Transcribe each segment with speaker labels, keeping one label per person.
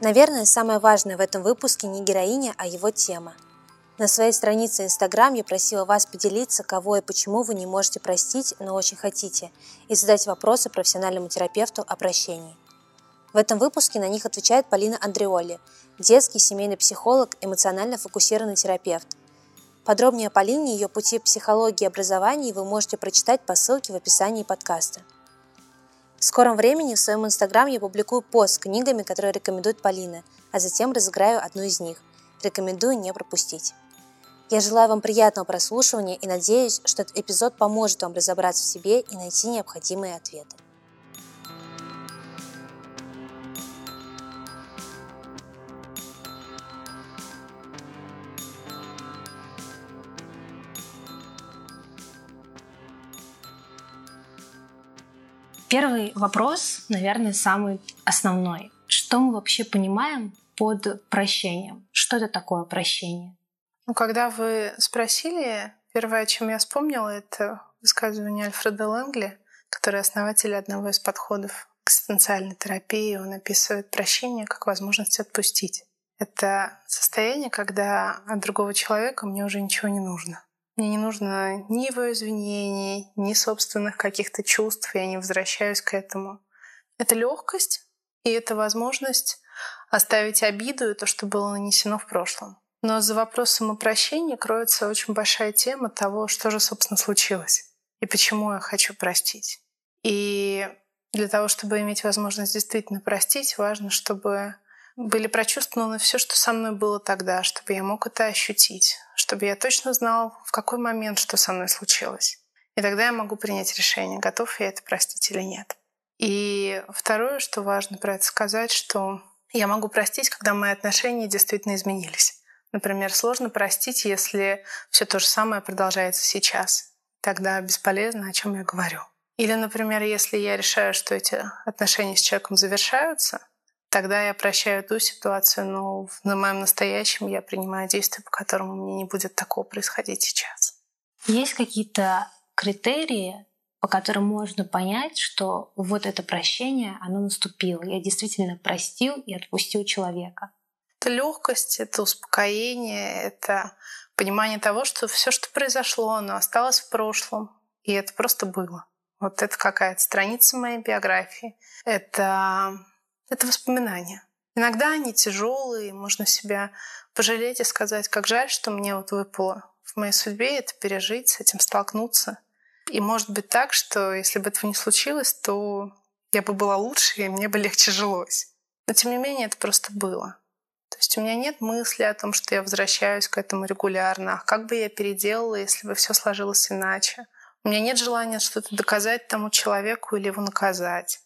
Speaker 1: Наверное, самое важное в этом выпуске не героиня, а его тема. На своей странице Instagram я просила вас поделиться, кого и почему вы не можете простить, но очень хотите, и задать вопросы профессиональному терапевту о прощении. В этом выпуске на них отвечает Полина Андреоли, детский семейный психолог, эмоционально фокусированный терапевт. Подробнее о Полине и ее пути психологии и образовании вы можете прочитать по ссылке в описании подкаста. В скором времени в своем инстаграм я публикую пост с книгами, которые рекомендует Полина, а затем разыграю одну из них. Рекомендую не пропустить. Я желаю вам приятного прослушивания и надеюсь, что этот эпизод поможет вам разобраться в себе и найти необходимые ответы.
Speaker 2: Первый вопрос, наверное, самый основной. Что мы вообще понимаем под прощением? Что это такое прощение?
Speaker 3: Ну, когда вы спросили, первое, о чем я вспомнила, это высказывание Альфреда Лэнгли, который основатель одного из подходов к экзистенциальной терапии. Он описывает прощение как возможность отпустить. Это состояние, когда от другого человека мне уже ничего не нужно. Мне не нужно ни его извинений, ни собственных каких-то чувств, я не возвращаюсь к этому. Это легкость и это возможность оставить обиду и то, что было нанесено в прошлом. Но за вопросом о прощении кроется очень большая тема того, что же, собственно, случилось и почему я хочу простить. И для того, чтобы иметь возможность действительно простить, важно, чтобы были прочувствованы все, что со мной было тогда, чтобы я мог это ощутить, чтобы я точно знал, в какой момент что со мной случилось. И тогда я могу принять решение, готов я это простить или нет. И второе, что важно про это сказать, что я могу простить, когда мои отношения действительно изменились. Например, сложно простить, если все то же самое продолжается сейчас. Тогда бесполезно, о чем я говорю. Или, например, если я решаю, что эти отношения с человеком завершаются, Тогда я прощаю ту ситуацию, но на моем настоящем я принимаю действия, по которым мне не будет такого происходить сейчас.
Speaker 2: Есть какие-то критерии, по которым можно понять, что вот это прощение, оно наступило. Я действительно простил и отпустил человека.
Speaker 3: Это легкость, это успокоение, это понимание того, что все, что произошло, оно осталось в прошлом, и это просто было. Вот это какая-то страница моей биографии. Это это воспоминания. Иногда они тяжелые, можно себя пожалеть и сказать, как жаль, что мне вот выпало в моей судьбе это пережить, с этим столкнуться. И может быть так, что если бы этого не случилось, то я бы была лучше, и мне бы легче жилось. Но тем не менее это просто было. То есть у меня нет мысли о том, что я возвращаюсь к этому регулярно. А как бы я переделала, если бы все сложилось иначе? У меня нет желания что-то доказать тому человеку или его наказать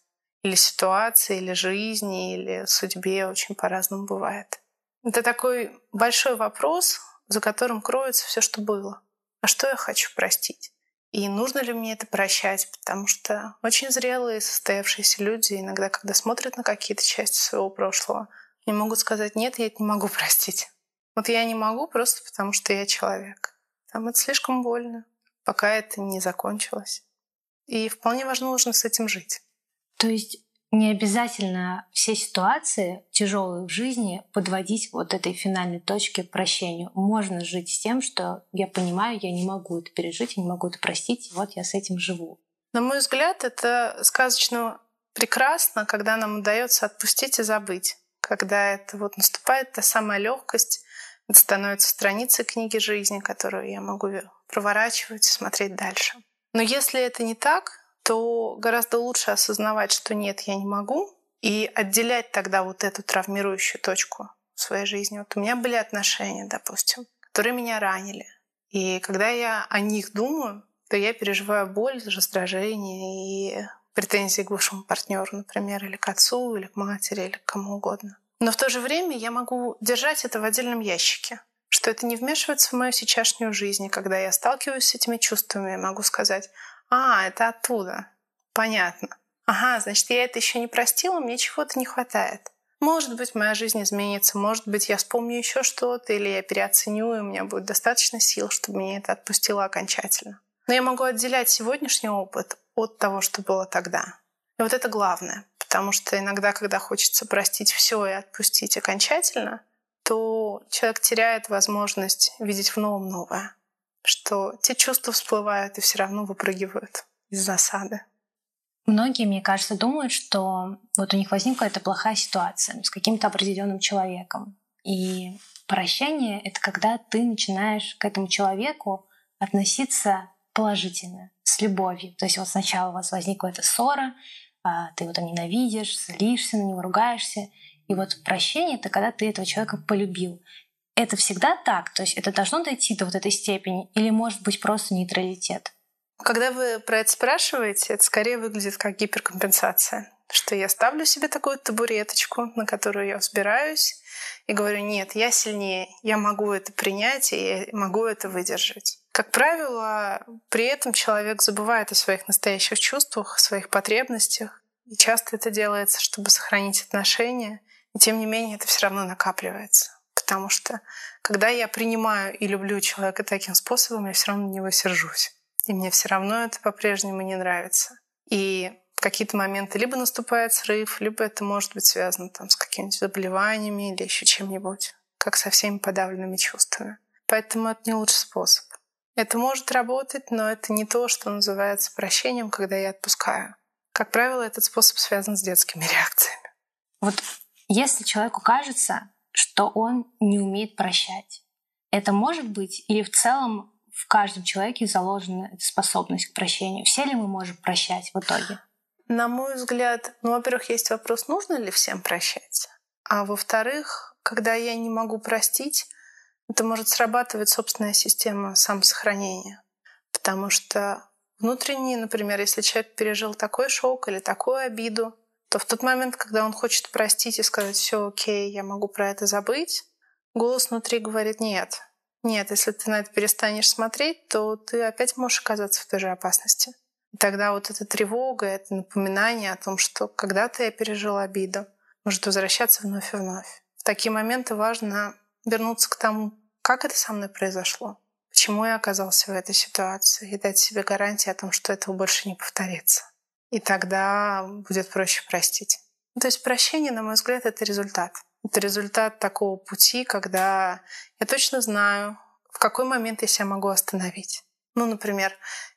Speaker 3: или ситуации, или жизни, или судьбе очень по-разному бывает. Это такой большой вопрос, за которым кроется все, что было. А что я хочу простить? И нужно ли мне это прощать? Потому что очень зрелые, состоявшиеся люди иногда, когда смотрят на какие-то части своего прошлого, не могут сказать, нет, я это не могу простить. Вот я не могу просто потому, что я человек. Там это слишком больно, пока это не закончилось. И вполне возможно с этим жить.
Speaker 2: То есть не обязательно все ситуации тяжелые в жизни подводить вот этой финальной точке прощению. Можно жить с тем, что я понимаю, я не могу это пережить, я не могу это простить, вот я с этим живу.
Speaker 3: На мой взгляд, это сказочно прекрасно, когда нам удается отпустить и забыть. Когда это вот наступает та самая легкость, это становится страницей книги жизни, которую я могу проворачивать и смотреть дальше. Но если это не так, то гораздо лучше осознавать, что нет, я не могу, и отделять тогда вот эту травмирующую точку в своей жизни. Вот у меня были отношения, допустим, которые меня ранили. И когда я о них думаю, то я переживаю боль, раздражение и претензии к бывшему партнеру, например, или к отцу, или к матери, или к кому угодно. Но в то же время я могу держать это в отдельном ящике, что это не вмешивается в мою сейчасшнюю жизнь. И когда я сталкиваюсь с этими чувствами, я могу сказать, а, это оттуда. Понятно. Ага, значит, я это еще не простила, мне чего-то не хватает. Может быть, моя жизнь изменится, может быть, я вспомню еще что-то, или я переоценю, и у меня будет достаточно сил, чтобы меня это отпустило окончательно. Но я могу отделять сегодняшний опыт от того, что было тогда. И вот это главное, потому что иногда, когда хочется простить все и отпустить окончательно, то человек теряет возможность видеть в новом новое, что те чувства всплывают и все равно выпрыгивают из засады.
Speaker 2: Многие, мне кажется, думают, что вот у них возникла эта плохая ситуация с каким-то определенным человеком. И прощение — это когда ты начинаешь к этому человеку относиться положительно, с любовью. То есть вот сначала у вас возникла эта ссора, а, ты его там ненавидишь, злишься на него, ругаешься. И вот прощение — это когда ты этого человека полюбил. Это всегда так? То есть это должно дойти до вот этой степени? Или может быть просто нейтралитет?
Speaker 3: Когда вы про это спрашиваете, это скорее выглядит как гиперкомпенсация. Что я ставлю себе такую табуреточку, на которую я взбираюсь, и говорю, нет, я сильнее, я могу это принять, и я могу это выдержать. Как правило, при этом человек забывает о своих настоящих чувствах, о своих потребностях. И часто это делается, чтобы сохранить отношения. И тем не менее это все равно накапливается. Потому что когда я принимаю и люблю человека таким способом, я все равно на него сержусь и мне все равно это по-прежнему не нравится. И в какие-то моменты либо наступает срыв, либо это может быть связано там, с какими-нибудь заболеваниями или еще чем-нибудь, как со всеми подавленными чувствами. Поэтому это не лучший способ. Это может работать, но это не то, что называется прощением, когда я отпускаю. Как правило, этот способ связан с детскими реакциями.
Speaker 2: Вот если человеку кажется, что он не умеет прощать, это может быть или в целом в каждом человеке заложена способность к прощению. Все ли мы можем прощать в итоге?
Speaker 3: На мой взгляд, ну, во-первых, есть вопрос, нужно ли всем прощать. А во-вторых, когда я не могу простить, это может срабатывать собственная система самосохранения. Потому что внутренне, например, если человек пережил такой шок или такую обиду, то в тот момент, когда он хочет простить и сказать, все окей, я могу про это забыть, голос внутри говорит, нет, нет, если ты на это перестанешь смотреть, то ты опять можешь оказаться в той же опасности. И тогда вот эта тревога, это напоминание о том, что когда-то я пережила обиду, может возвращаться вновь и вновь. В такие моменты важно вернуться к тому, как это со мной произошло, почему я оказался в этой ситуации, и дать себе гарантии о том, что этого больше не повторится. И тогда будет проще простить. То есть прощение, на мой взгляд, это результат. Это результат такого пути, когда я точно знаю, в какой момент я себя могу остановить. Ну, например,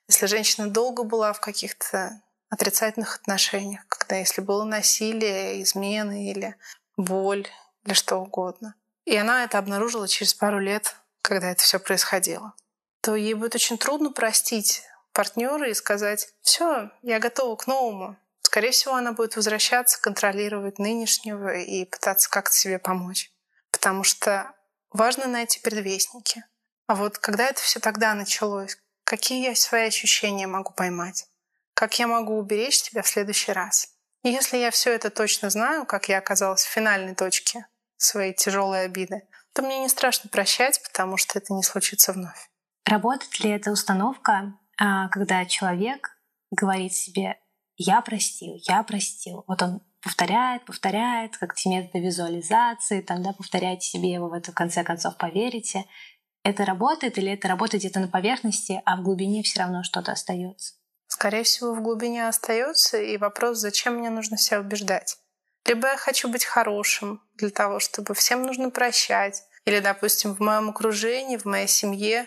Speaker 3: если женщина долго была в каких-то отрицательных отношениях, когда если было насилие, измены или боль или что угодно. И она это обнаружила через пару лет, когда это все происходило. То ей будет очень трудно простить партнера и сказать, все, я готова к новому, Скорее всего, она будет возвращаться, контролировать нынешнего и пытаться как-то себе помочь. Потому что важно найти предвестники. А вот когда это все тогда началось, какие я свои ощущения могу поймать? Как я могу уберечь тебя в следующий раз? И если я все это точно знаю, как я оказалась в финальной точке своей тяжелой обиды, то мне не страшно прощать, потому что это не случится вновь.
Speaker 2: Работает ли эта установка, когда человек говорит себе я простил, я простил. Вот он повторяет, повторяет, как те методы визуализации, там, да, повторяйте себе его, в это в конце концов поверите. Это работает или это работает где-то на поверхности, а в глубине все равно что-то остается?
Speaker 3: Скорее всего, в глубине остается, и вопрос, зачем мне нужно себя убеждать. Либо я хочу быть хорошим для того, чтобы всем нужно прощать. Или, допустим, в моем окружении, в моей семье,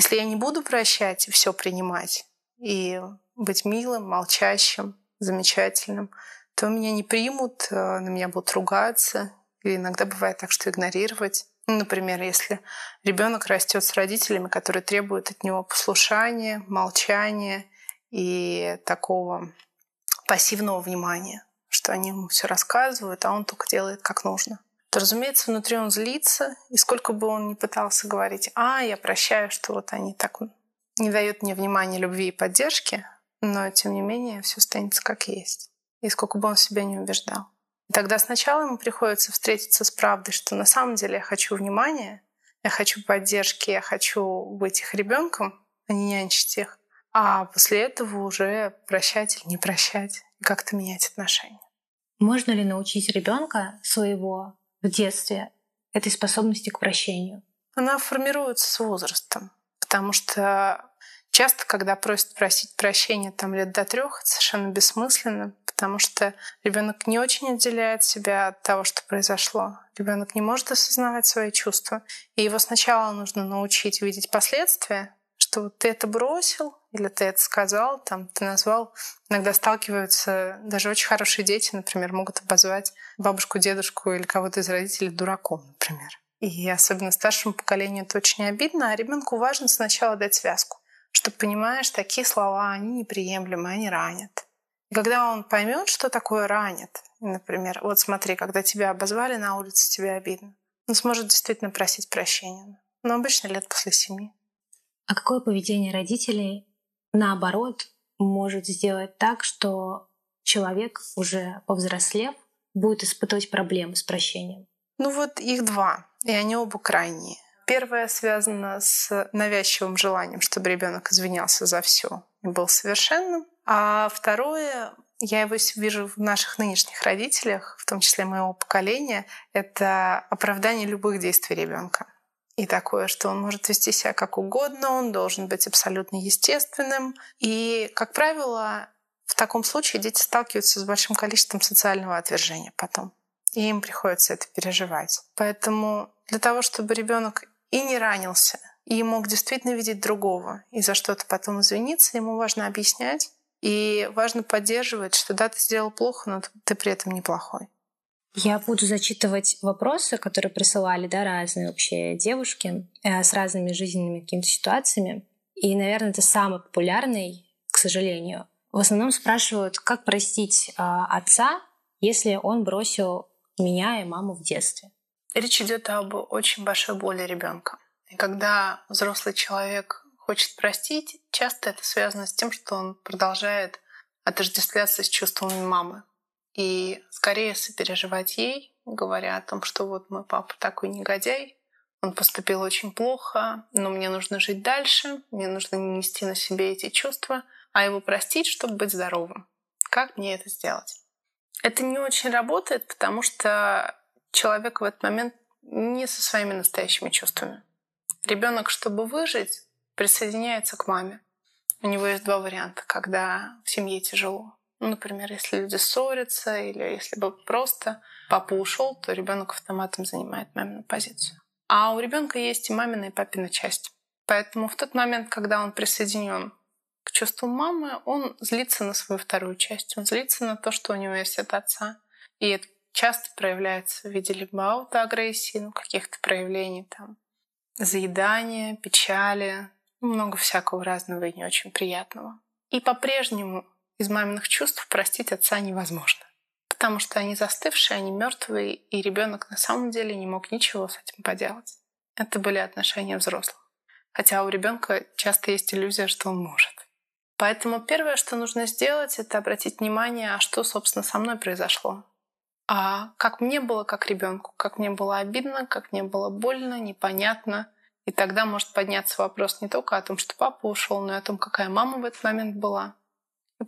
Speaker 3: если я не буду прощать и все принимать, и быть милым, молчащим, замечательным, то меня не примут, э, на меня будут ругаться. И иногда бывает так, что игнорировать. Ну, например, если ребенок растет с родителями, которые требуют от него послушания, молчания и такого пассивного внимания, что они ему все рассказывают, а он только делает как нужно то, разумеется, внутри он злится, и сколько бы он ни пытался говорить, а, я прощаю, что вот они так не дают мне внимания, любви и поддержки, но, тем не менее, все останется как есть. И сколько бы он себя не убеждал. И тогда сначала ему приходится встретиться с правдой, что на самом деле я хочу внимания, я хочу поддержки, я хочу быть их ребенком, а не нянчить их. А после этого уже прощать или не прощать, как-то менять отношения.
Speaker 2: Можно ли научить ребенка своего в детстве этой способности к прощению?
Speaker 3: Она формируется с возрастом, потому что Часто, когда просят просить прощения там лет до трех, это совершенно бессмысленно, потому что ребенок не очень отделяет себя от того, что произошло. Ребенок не может осознавать свои чувства. И его сначала нужно научить видеть последствия, что вот ты это бросил, или ты это сказал, там, ты назвал. Иногда сталкиваются даже очень хорошие дети, например, могут обозвать бабушку, дедушку или кого-то из родителей дураком, например. И особенно старшему поколению это очень обидно, а ребенку важно сначала дать связку, чтобы понимаешь, такие слова, они неприемлемы, они ранят. И когда он поймет, что такое ранит, например, вот смотри, когда тебя обозвали на улице, тебе обидно, он сможет действительно просить прощения. Но обычно лет после семи.
Speaker 2: А какое поведение родителей, наоборот, может сделать так, что человек, уже повзрослев, будет испытывать проблемы с прощением?
Speaker 3: Ну вот их два, и они оба крайние. Первое связано с навязчивым желанием, чтобы ребенок извинялся за все и был совершенным. А второе, я его вижу в наших нынешних родителях, в том числе моего поколения, это оправдание любых действий ребенка и такое, что он может вести себя как угодно, он должен быть абсолютно естественным. И, как правило, в таком случае дети сталкиваются с большим количеством социального отвержения потом. И им приходится это переживать. Поэтому для того, чтобы ребенок и не ранился, и мог действительно видеть другого, и за что-то потом извиниться, ему важно объяснять, и важно поддерживать, что да, ты сделал плохо, но ты при этом неплохой.
Speaker 2: Я буду зачитывать вопросы, которые присылали, да, разные вообще девушки э, с разными жизненными какими-то ситуациями. И, наверное, это самый популярный, к сожалению. В основном спрашивают, как простить э, отца, если он бросил меня и маму в детстве.
Speaker 3: Речь идет об очень большой боли ребенка. И когда взрослый человек хочет простить, часто это связано с тем, что он продолжает отождествляться с чувствами мамы и скорее сопереживать ей, говоря о том, что вот мой папа такой негодяй, он поступил очень плохо, но мне нужно жить дальше, мне нужно не нести на себе эти чувства, а его простить, чтобы быть здоровым. Как мне это сделать? Это не очень работает, потому что человек в этот момент не со своими настоящими чувствами. Ребенок, чтобы выжить, присоединяется к маме. У него есть два варианта, когда в семье тяжело. Ну, например, если люди ссорятся или если бы просто папа ушел, то ребенок автоматом занимает мамину позицию. А у ребенка есть и мамина, и папина часть. Поэтому в тот момент, когда он присоединен к чувству мамы, он злится на свою вторую часть. Он злится на то, что у него есть от отца. И это часто проявляется в виде либо аутоагрессии, ну, каких-то проявлений там, заедания, печали, много всякого разного и не очень приятного. И по-прежнему из маминых чувств простить отца невозможно. Потому что они застывшие, они мертвые, и ребенок на самом деле не мог ничего с этим поделать. Это были отношения взрослых. Хотя у ребенка часто есть иллюзия, что он может. Поэтому первое, что нужно сделать, это обратить внимание, а что, собственно, со мной произошло. А как мне было как ребенку, как мне было обидно, как мне было больно, непонятно. И тогда может подняться вопрос не только о том, что папа ушел, но и о том, какая мама в этот момент была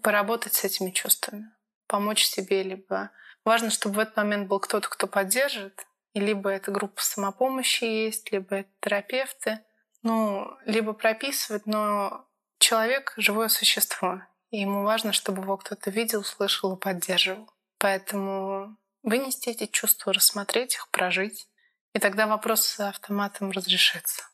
Speaker 3: поработать с этими чувствами, помочь себе, либо важно, чтобы в этот момент был кто-то, кто поддержит, и либо это группа самопомощи есть, либо это терапевты, ну, либо прописывать, но человек — живое существо, и ему важно, чтобы его кто-то видел, слышал и поддерживал. Поэтому вынести эти чувства, рассмотреть их, прожить, и тогда вопрос с автоматом разрешится.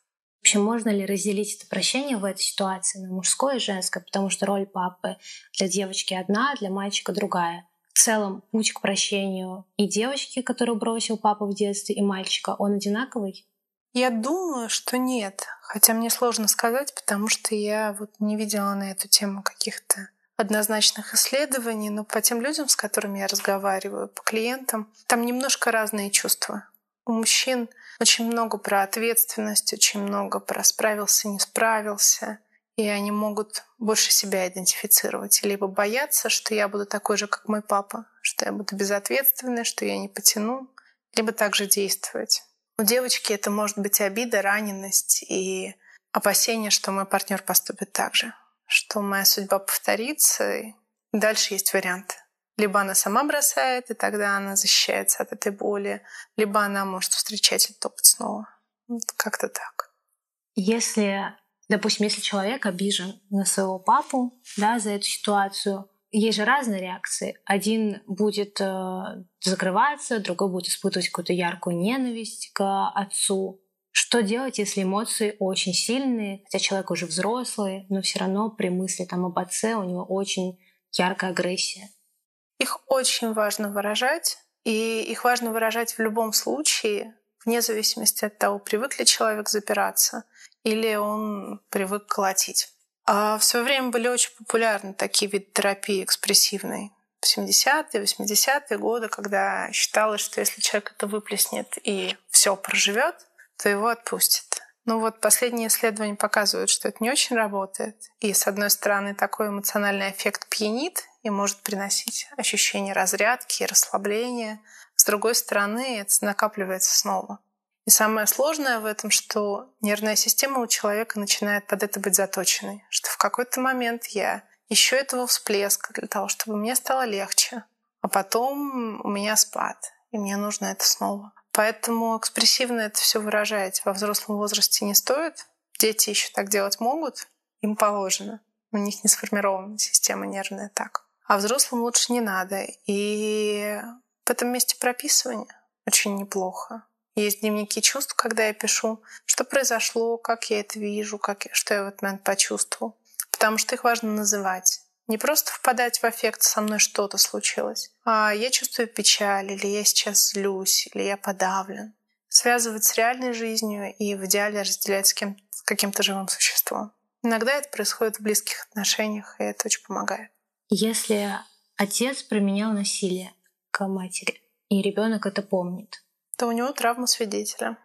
Speaker 2: Вообще, можно ли разделить это прощение в этой ситуации на мужское и женское, потому что роль папы для девочки одна, а для мальчика другая. В целом, путь к прощению и девочки, которую бросил папа в детстве, и мальчика, он одинаковый?
Speaker 3: Я думаю, что нет. Хотя мне сложно сказать, потому что я вот не видела на эту тему каких-то однозначных исследований, но по тем людям, с которыми я разговариваю, по клиентам, там немножко разные чувства. У мужчин очень много про ответственность, очень много про справился, не справился. И они могут больше себя идентифицировать. Либо бояться, что я буду такой же, как мой папа, что я буду безответственной, что я не потяну, либо также действовать. У девочки это может быть обида, раненность и опасение, что мой партнер поступит так же, что моя судьба повторится. И дальше есть варианты. Либо она сама бросает, и тогда она защищается от этой боли, либо она может встречать этот опыт снова. Как-то так.
Speaker 2: Если, допустим, если человек обижен на своего папу, да, за эту ситуацию, есть же разные реакции. Один будет э, закрываться, другой будет испытывать какую-то яркую ненависть к отцу. Что делать, если эмоции очень сильные, хотя человек уже взрослый, но все равно при мысли там об отце у него очень яркая агрессия?
Speaker 3: Их очень важно выражать, и их важно выражать в любом случае, вне зависимости от того, привык ли человек запираться или он привык колотить. А в свое время были очень популярны такие виды терапии экспрессивной. В 70-е, 80-е годы, когда считалось, что если человек это выплеснет и все проживет, то его отпустят. Ну вот последние исследования показывают, что это не очень работает. И с одной стороны такой эмоциональный эффект пьянит и может приносить ощущение разрядки и расслабления. С другой стороны, это накапливается снова. И самое сложное в этом, что нервная система у человека начинает под это быть заточенной, что в какой-то момент я ищу этого всплеска для того, чтобы мне стало легче, а потом у меня спад, и мне нужно это снова. Поэтому экспрессивно это все выражать во взрослом возрасте не стоит. Дети еще так делать могут, им положено. У них не сформирована система нервная так. А взрослым лучше не надо. И в этом месте прописывание очень неплохо. Есть дневники чувств, когда я пишу, что произошло, как я это вижу, как я, что я в этот момент почувствовал. Потому что их важно называть. Не просто впадать в эффект «со мной что-то случилось», а «я чувствую печаль», или «я сейчас злюсь», или «я подавлен». Связывать с реальной жизнью и в идеале разделять с, кем, с каким-то живым существом. Иногда это происходит в близких отношениях, и это очень помогает.
Speaker 2: Если отец применял насилие к матери, и ребенок это помнит,
Speaker 3: то у него травма свидетеля.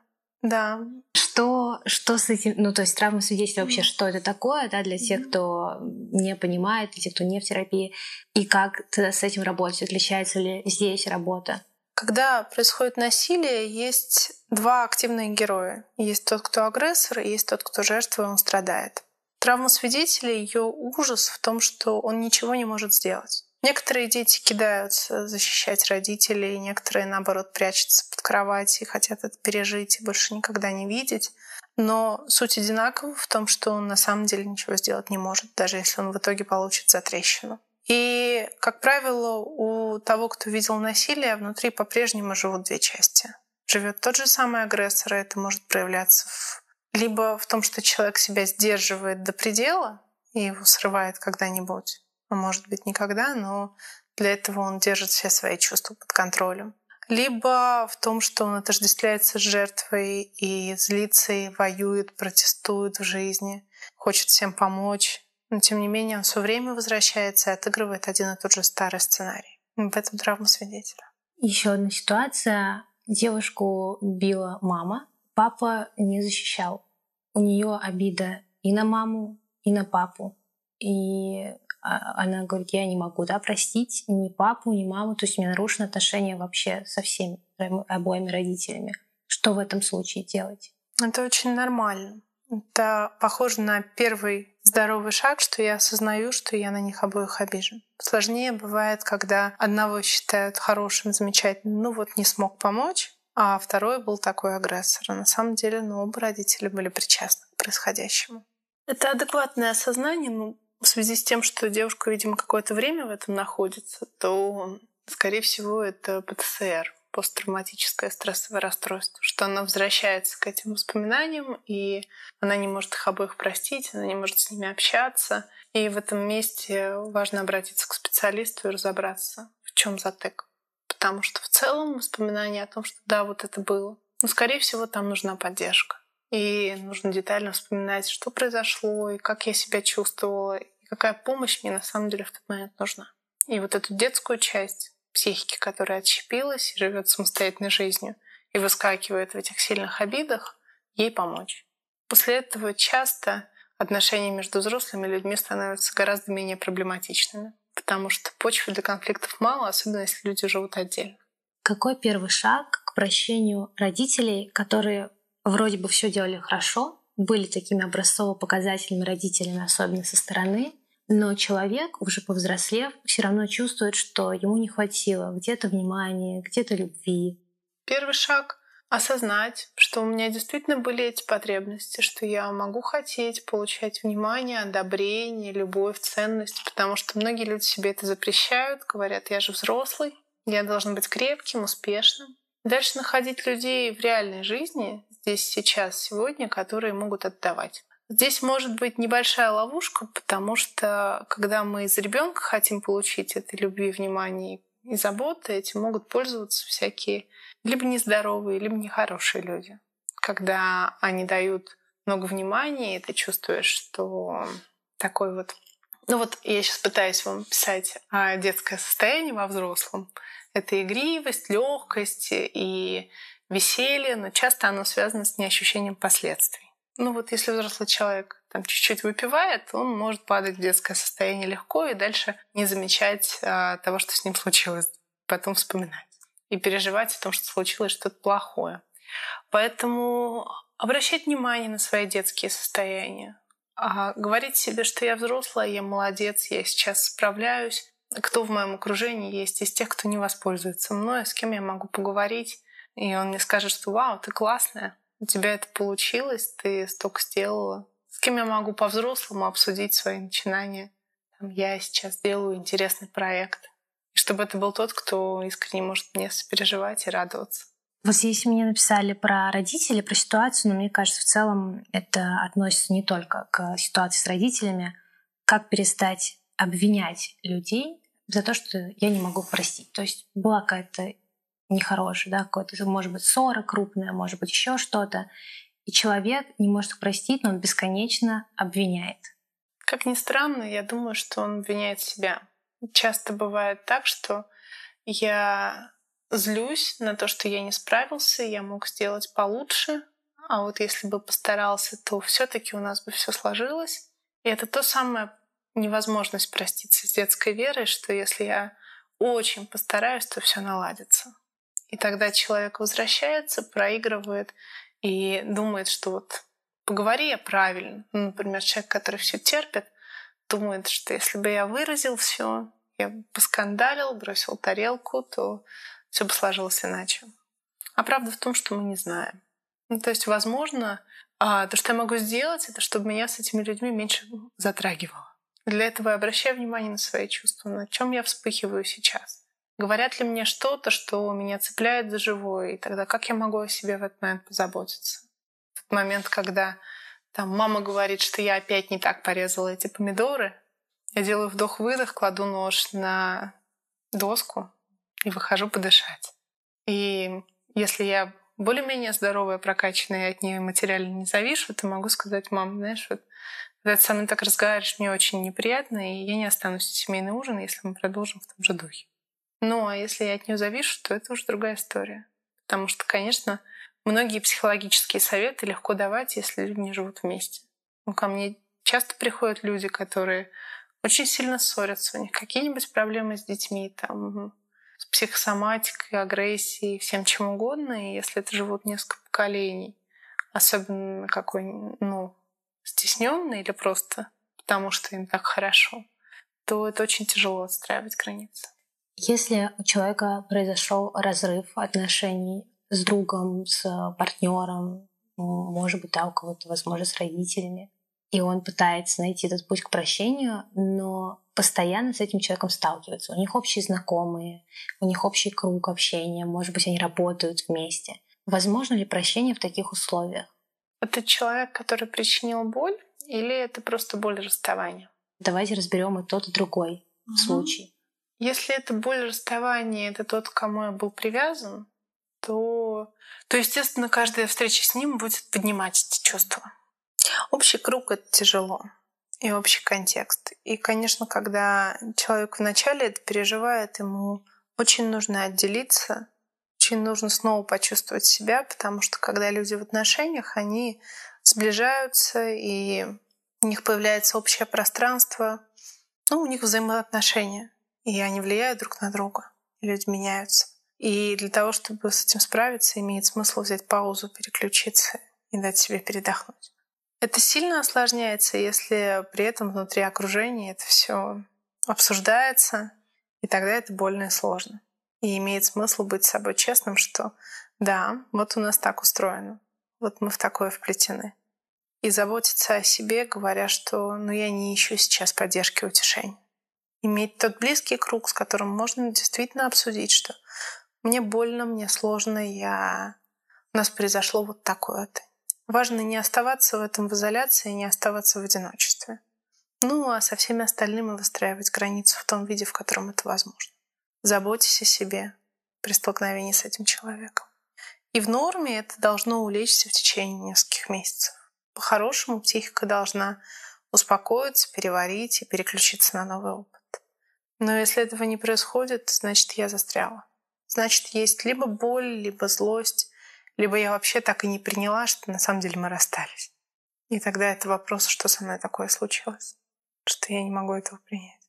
Speaker 3: Да.
Speaker 2: Что, что с этим, ну то есть травма свидетеля вообще, что это такое, да, для тех, кто не понимает, для тех, кто не в терапии, и как тогда с этим работать, отличается ли здесь работа?
Speaker 3: Когда происходит насилие, есть два активных героя. Есть тот, кто агрессор, и есть тот, кто жертва, и он страдает. Травма свидетеля, ее ужас в том, что он ничего не может сделать. Некоторые дети кидаются защищать родителей, некоторые, наоборот, прячутся под кровать и хотят это пережить и больше никогда не видеть. Но суть одинакова в том, что он на самом деле ничего сделать не может, даже если он в итоге получит затрещину. И, как правило, у того, кто видел насилие, внутри по-прежнему живут две части. Живет тот же самый агрессор, и это может проявляться в... либо в том, что человек себя сдерживает до предела и его срывает когда-нибудь, а может быть никогда, но для этого он держит все свои чувства под контролем. Либо в том, что он отождествляется с жертвой и злится, и воюет, протестует в жизни, хочет всем помочь, но тем не менее он все время возвращается и отыгрывает один и тот же старый сценарий. В этом травма свидетеля.
Speaker 2: Еще одна ситуация. Девушку била мама, папа не защищал. У нее обида и на маму, и на папу. И а, она говорит, я не могу, да, простить ни папу, ни маму, то есть у меня нарушено отношение вообще со всеми обоими родителями. Что в этом случае делать?
Speaker 3: Это очень нормально. Это похоже на первый здоровый шаг, что я осознаю, что я на них обоих обижен. Сложнее бывает, когда одного считают хорошим, замечательным, ну вот не смог помочь, а второй был такой агрессор. На самом деле, ну, оба родителя были причастны к происходящему. Это адекватное осознание, ну, в связи с тем, что девушка, видимо, какое-то время в этом находится, то, скорее всего, это ПТСР, посттравматическое стрессовое расстройство, что она возвращается к этим воспоминаниям, и она не может их обоих простить, она не может с ними общаться. И в этом месте важно обратиться к специалисту и разобраться, в чем затык. Потому что в целом воспоминания о том, что да, вот это было, но, скорее всего, там нужна поддержка. И нужно детально вспоминать, что произошло, и как я себя чувствовала, и какая помощь мне на самом деле в тот момент нужна. И вот эту детскую часть психики, которая отщепилась и живет самостоятельной жизнью и выскакивает в этих сильных обидах, ей помочь. После этого часто отношения между взрослыми людьми становятся гораздо менее проблематичными, потому что почвы для конфликтов мало, особенно если люди живут отдельно.
Speaker 2: Какой первый шаг к прощению родителей, которые вроде бы все делали хорошо, были такими образцово-показательными родителями, особенно со стороны, но человек, уже повзрослев, все равно чувствует, что ему не хватило где-то внимания, где-то любви.
Speaker 3: Первый шаг — осознать, что у меня действительно были эти потребности, что я могу хотеть получать внимание, одобрение, любовь, ценность, потому что многие люди себе это запрещают, говорят, я же взрослый, я должен быть крепким, успешным. Дальше находить людей в реальной жизни, здесь, сейчас, сегодня, которые могут отдавать. Здесь может быть небольшая ловушка, потому что когда мы из ребенка хотим получить этой любви, внимания и заботы, этим могут пользоваться всякие либо нездоровые, либо нехорошие люди. Когда они дают много внимания, и ты чувствуешь, что такой вот... Ну вот я сейчас пытаюсь вам писать о детское состояние во взрослом. Это игривость, легкость и веселье, но часто оно связано с неощущением последствий. Ну вот если взрослый человек там чуть-чуть выпивает, он может падать в детское состояние легко и дальше не замечать а, того, что с ним случилось, потом вспоминать и переживать о том, что случилось что-то плохое. Поэтому обращать внимание на свои детские состояния, а говорить себе, что я взрослая, я молодец, я сейчас справляюсь. Кто в моем окружении есть из тех, кто не воспользуется мной, с кем я могу поговорить, и он мне скажет, что «Вау, ты классная, у тебя это получилось, ты столько сделала». Кем я могу по-взрослому обсудить свои начинания. Там, я сейчас делаю интересный проект. И чтобы это был тот, кто искренне может мне сопереживать и радоваться.
Speaker 2: Вот здесь мне написали про родителей, про ситуацию, но мне кажется, в целом это относится не только к ситуации с родителями. Как перестать обвинять людей за то, что я не могу простить. То есть была какая-то нехорошая, да, какое-то, может быть, ссора крупная, может быть, еще что-то. И человек не может их простить, но он бесконечно обвиняет.
Speaker 3: Как ни странно, я думаю, что он обвиняет себя. Часто бывает так, что я злюсь на то, что я не справился, я мог сделать получше, а вот если бы постарался, то все-таки у нас бы все сложилось. И это то самое невозможность проститься с детской верой, что если я очень постараюсь, то все наладится. И тогда человек возвращается, проигрывает и думает, что вот поговори я правильно. Ну, например, человек, который все терпит, думает, что если бы я выразил все, я поскандалил, бросил тарелку, то все бы сложилось иначе. А правда в том, что мы не знаем. Ну, то есть, возможно, а, то, что я могу сделать, это чтобы меня с этими людьми меньше затрагивало. Для этого я обращаю внимание на свои чувства, на чем я вспыхиваю сейчас. Говорят ли мне что-то, что меня цепляет за живое, и тогда как я могу о себе в этот момент позаботиться? В тот момент, когда там мама говорит, что я опять не так порезала эти помидоры, я делаю вдох-выдох, кладу нож на доску и выхожу подышать. И если я более-менее здоровая, прокачанная, и от нее материально не завишу, то могу сказать, мам, знаешь, вот когда ты со мной так разговариваешь, мне очень неприятно, и я не останусь в семейный ужин, если мы продолжим в том же духе. Ну, а если я от нее завишу, то это уже другая история. Потому что, конечно, многие психологические советы легко давать, если люди не живут вместе. Ну, ко мне часто приходят люди, которые очень сильно ссорятся, у них какие-нибудь проблемы с детьми, там, с психосоматикой, агрессией, всем чем угодно. И если это живут несколько поколений, особенно какой, ну, стесненный или просто потому что им так хорошо, то это очень тяжело отстраивать границы.
Speaker 2: Если у человека произошел разрыв отношений с другом, с партнером, может быть, да, у кого-то, возможно, с родителями, и он пытается найти этот путь к прощению, но постоянно с этим человеком сталкивается. У них общие знакомые, у них общий круг общения, может быть, они работают вместе. Возможно ли прощение в таких условиях?
Speaker 3: Это человек, который причинил боль, или это просто боль расставания?
Speaker 2: Давайте разберем и тот, и другой угу. случай.
Speaker 3: Если это боль расставания, это тот, к кому я был привязан, то, то, естественно, каждая встреча с ним будет поднимать эти чувства. Общий круг — это тяжело. И общий контекст. И, конечно, когда человек вначале это переживает, ему очень нужно отделиться, очень нужно снова почувствовать себя, потому что когда люди в отношениях, они сближаются, и у них появляется общее пространство, ну, у них взаимоотношения и они влияют друг на друга, люди меняются. И для того, чтобы с этим справиться, имеет смысл взять паузу, переключиться и дать себе передохнуть. Это сильно осложняется, если при этом внутри окружения это все обсуждается, и тогда это больно и сложно. И имеет смысл быть с собой честным, что Да, вот у нас так устроено. Вот мы в такое вплетены. И заботиться о себе, говоря, что ну, я не ищу сейчас поддержки и утешения. Иметь тот близкий круг, с которым можно действительно обсудить, что мне больно, мне сложно, я... у нас произошло вот такое-то. Важно не оставаться в этом в изоляции, не оставаться в одиночестве. Ну, а со всеми остальными выстраивать границу в том виде, в котором это возможно. Заботьтесь о себе при столкновении с этим человеком. И в норме это должно улечься в течение нескольких месяцев. По-хорошему психика должна успокоиться, переварить и переключиться на новый опыт. Но если этого не происходит, значит, я застряла. Значит, есть либо боль, либо злость, либо я вообще так и не приняла, что на самом деле мы расстались. И тогда это вопрос, что со мной такое случилось, что я не могу этого принять.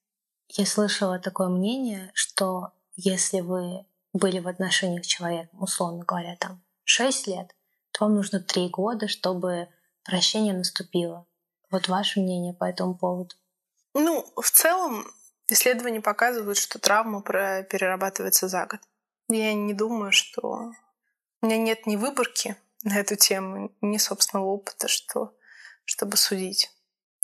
Speaker 2: Я слышала такое мнение, что если вы были в отношениях с человеком, условно говоря, там 6 лет, то вам нужно 3 года, чтобы прощение наступило. Вот ваше мнение по этому поводу?
Speaker 3: Ну, в целом, исследования показывают, что травма перерабатывается за год. Я не думаю, что... У меня нет ни выборки на эту тему, ни собственного опыта, что... чтобы судить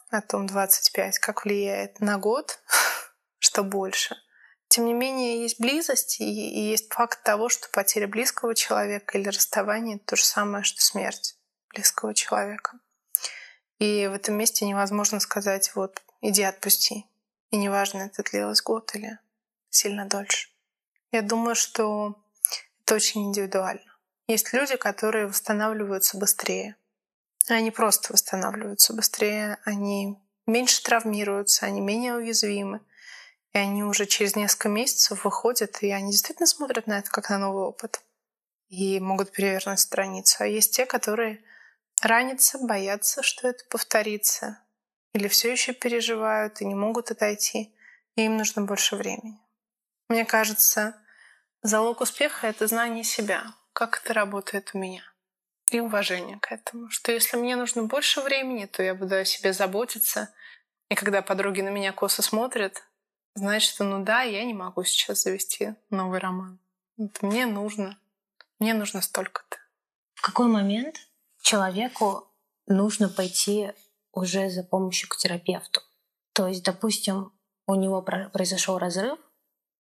Speaker 3: о том 25, как влияет на год, что больше – тем не менее, есть близость и, и есть факт того, что потеря близкого человека или расставание — это то же самое, что смерть близкого человека. И в этом месте невозможно сказать, вот, иди отпусти. И неважно, это длилось год или сильно дольше. Я думаю, что это очень индивидуально. Есть люди, которые восстанавливаются быстрее. Они просто восстанавливаются быстрее, они меньше травмируются, они менее уязвимы. И они уже через несколько месяцев выходят, и они действительно смотрят на это как на новый опыт. И могут перевернуть страницу. А есть те, которые ранятся, боятся, что это повторится. Или все еще переживают и не могут отойти. И им нужно больше времени. Мне кажется, залог успеха — это знание себя. Как это работает у меня. И уважение к этому. Что если мне нужно больше времени, то я буду о себе заботиться. И когда подруги на меня косо смотрят, Значит, ну да, я не могу сейчас завести новый роман. Это мне нужно. Мне нужно столько-то.
Speaker 2: В какой момент человеку нужно пойти уже за помощью к терапевту? То есть, допустим, у него произошел разрыв,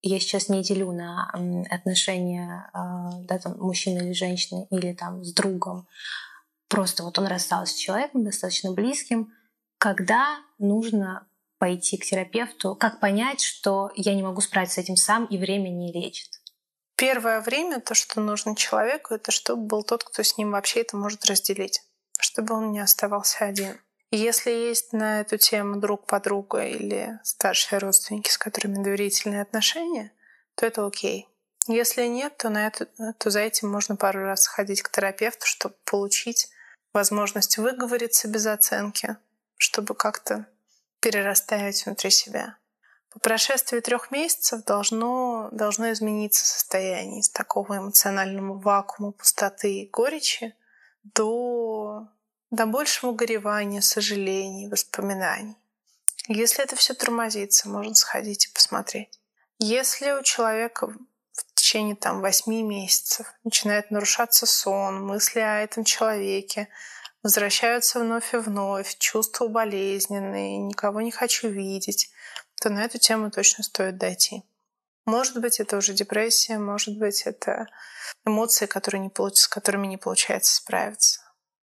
Speaker 2: я сейчас не делю на отношения а, да, там, мужчины или женщины, или там с другом. Просто вот он расстался с человеком достаточно близким, когда нужно пойти к терапевту? Как понять, что я не могу справиться с этим сам и время не лечит?
Speaker 3: Первое время то, что нужно человеку, это чтобы был тот, кто с ним вообще это может разделить, чтобы он не оставался один. Если есть на эту тему друг подруга или старшие родственники, с которыми доверительные отношения, то это окей. Если нет, то, на это, то за этим можно пару раз ходить к терапевту, чтобы получить возможность выговориться без оценки, чтобы как-то перерастаете внутри себя. По прошествии трех месяцев должно, должно измениться состояние из такого эмоционального вакуума, пустоты и горечи до, до большего горевания, сожалений, воспоминаний. Если это все тормозится, можно сходить и посмотреть. Если у человека в течение там, восьми месяцев начинает нарушаться сон, мысли о этом человеке, возвращаются вновь и вновь, чувства болезненные, никого не хочу видеть, то на эту тему точно стоит дойти. Может быть, это уже депрессия, может быть, это эмоции, которые не получ... с которыми не получается справиться.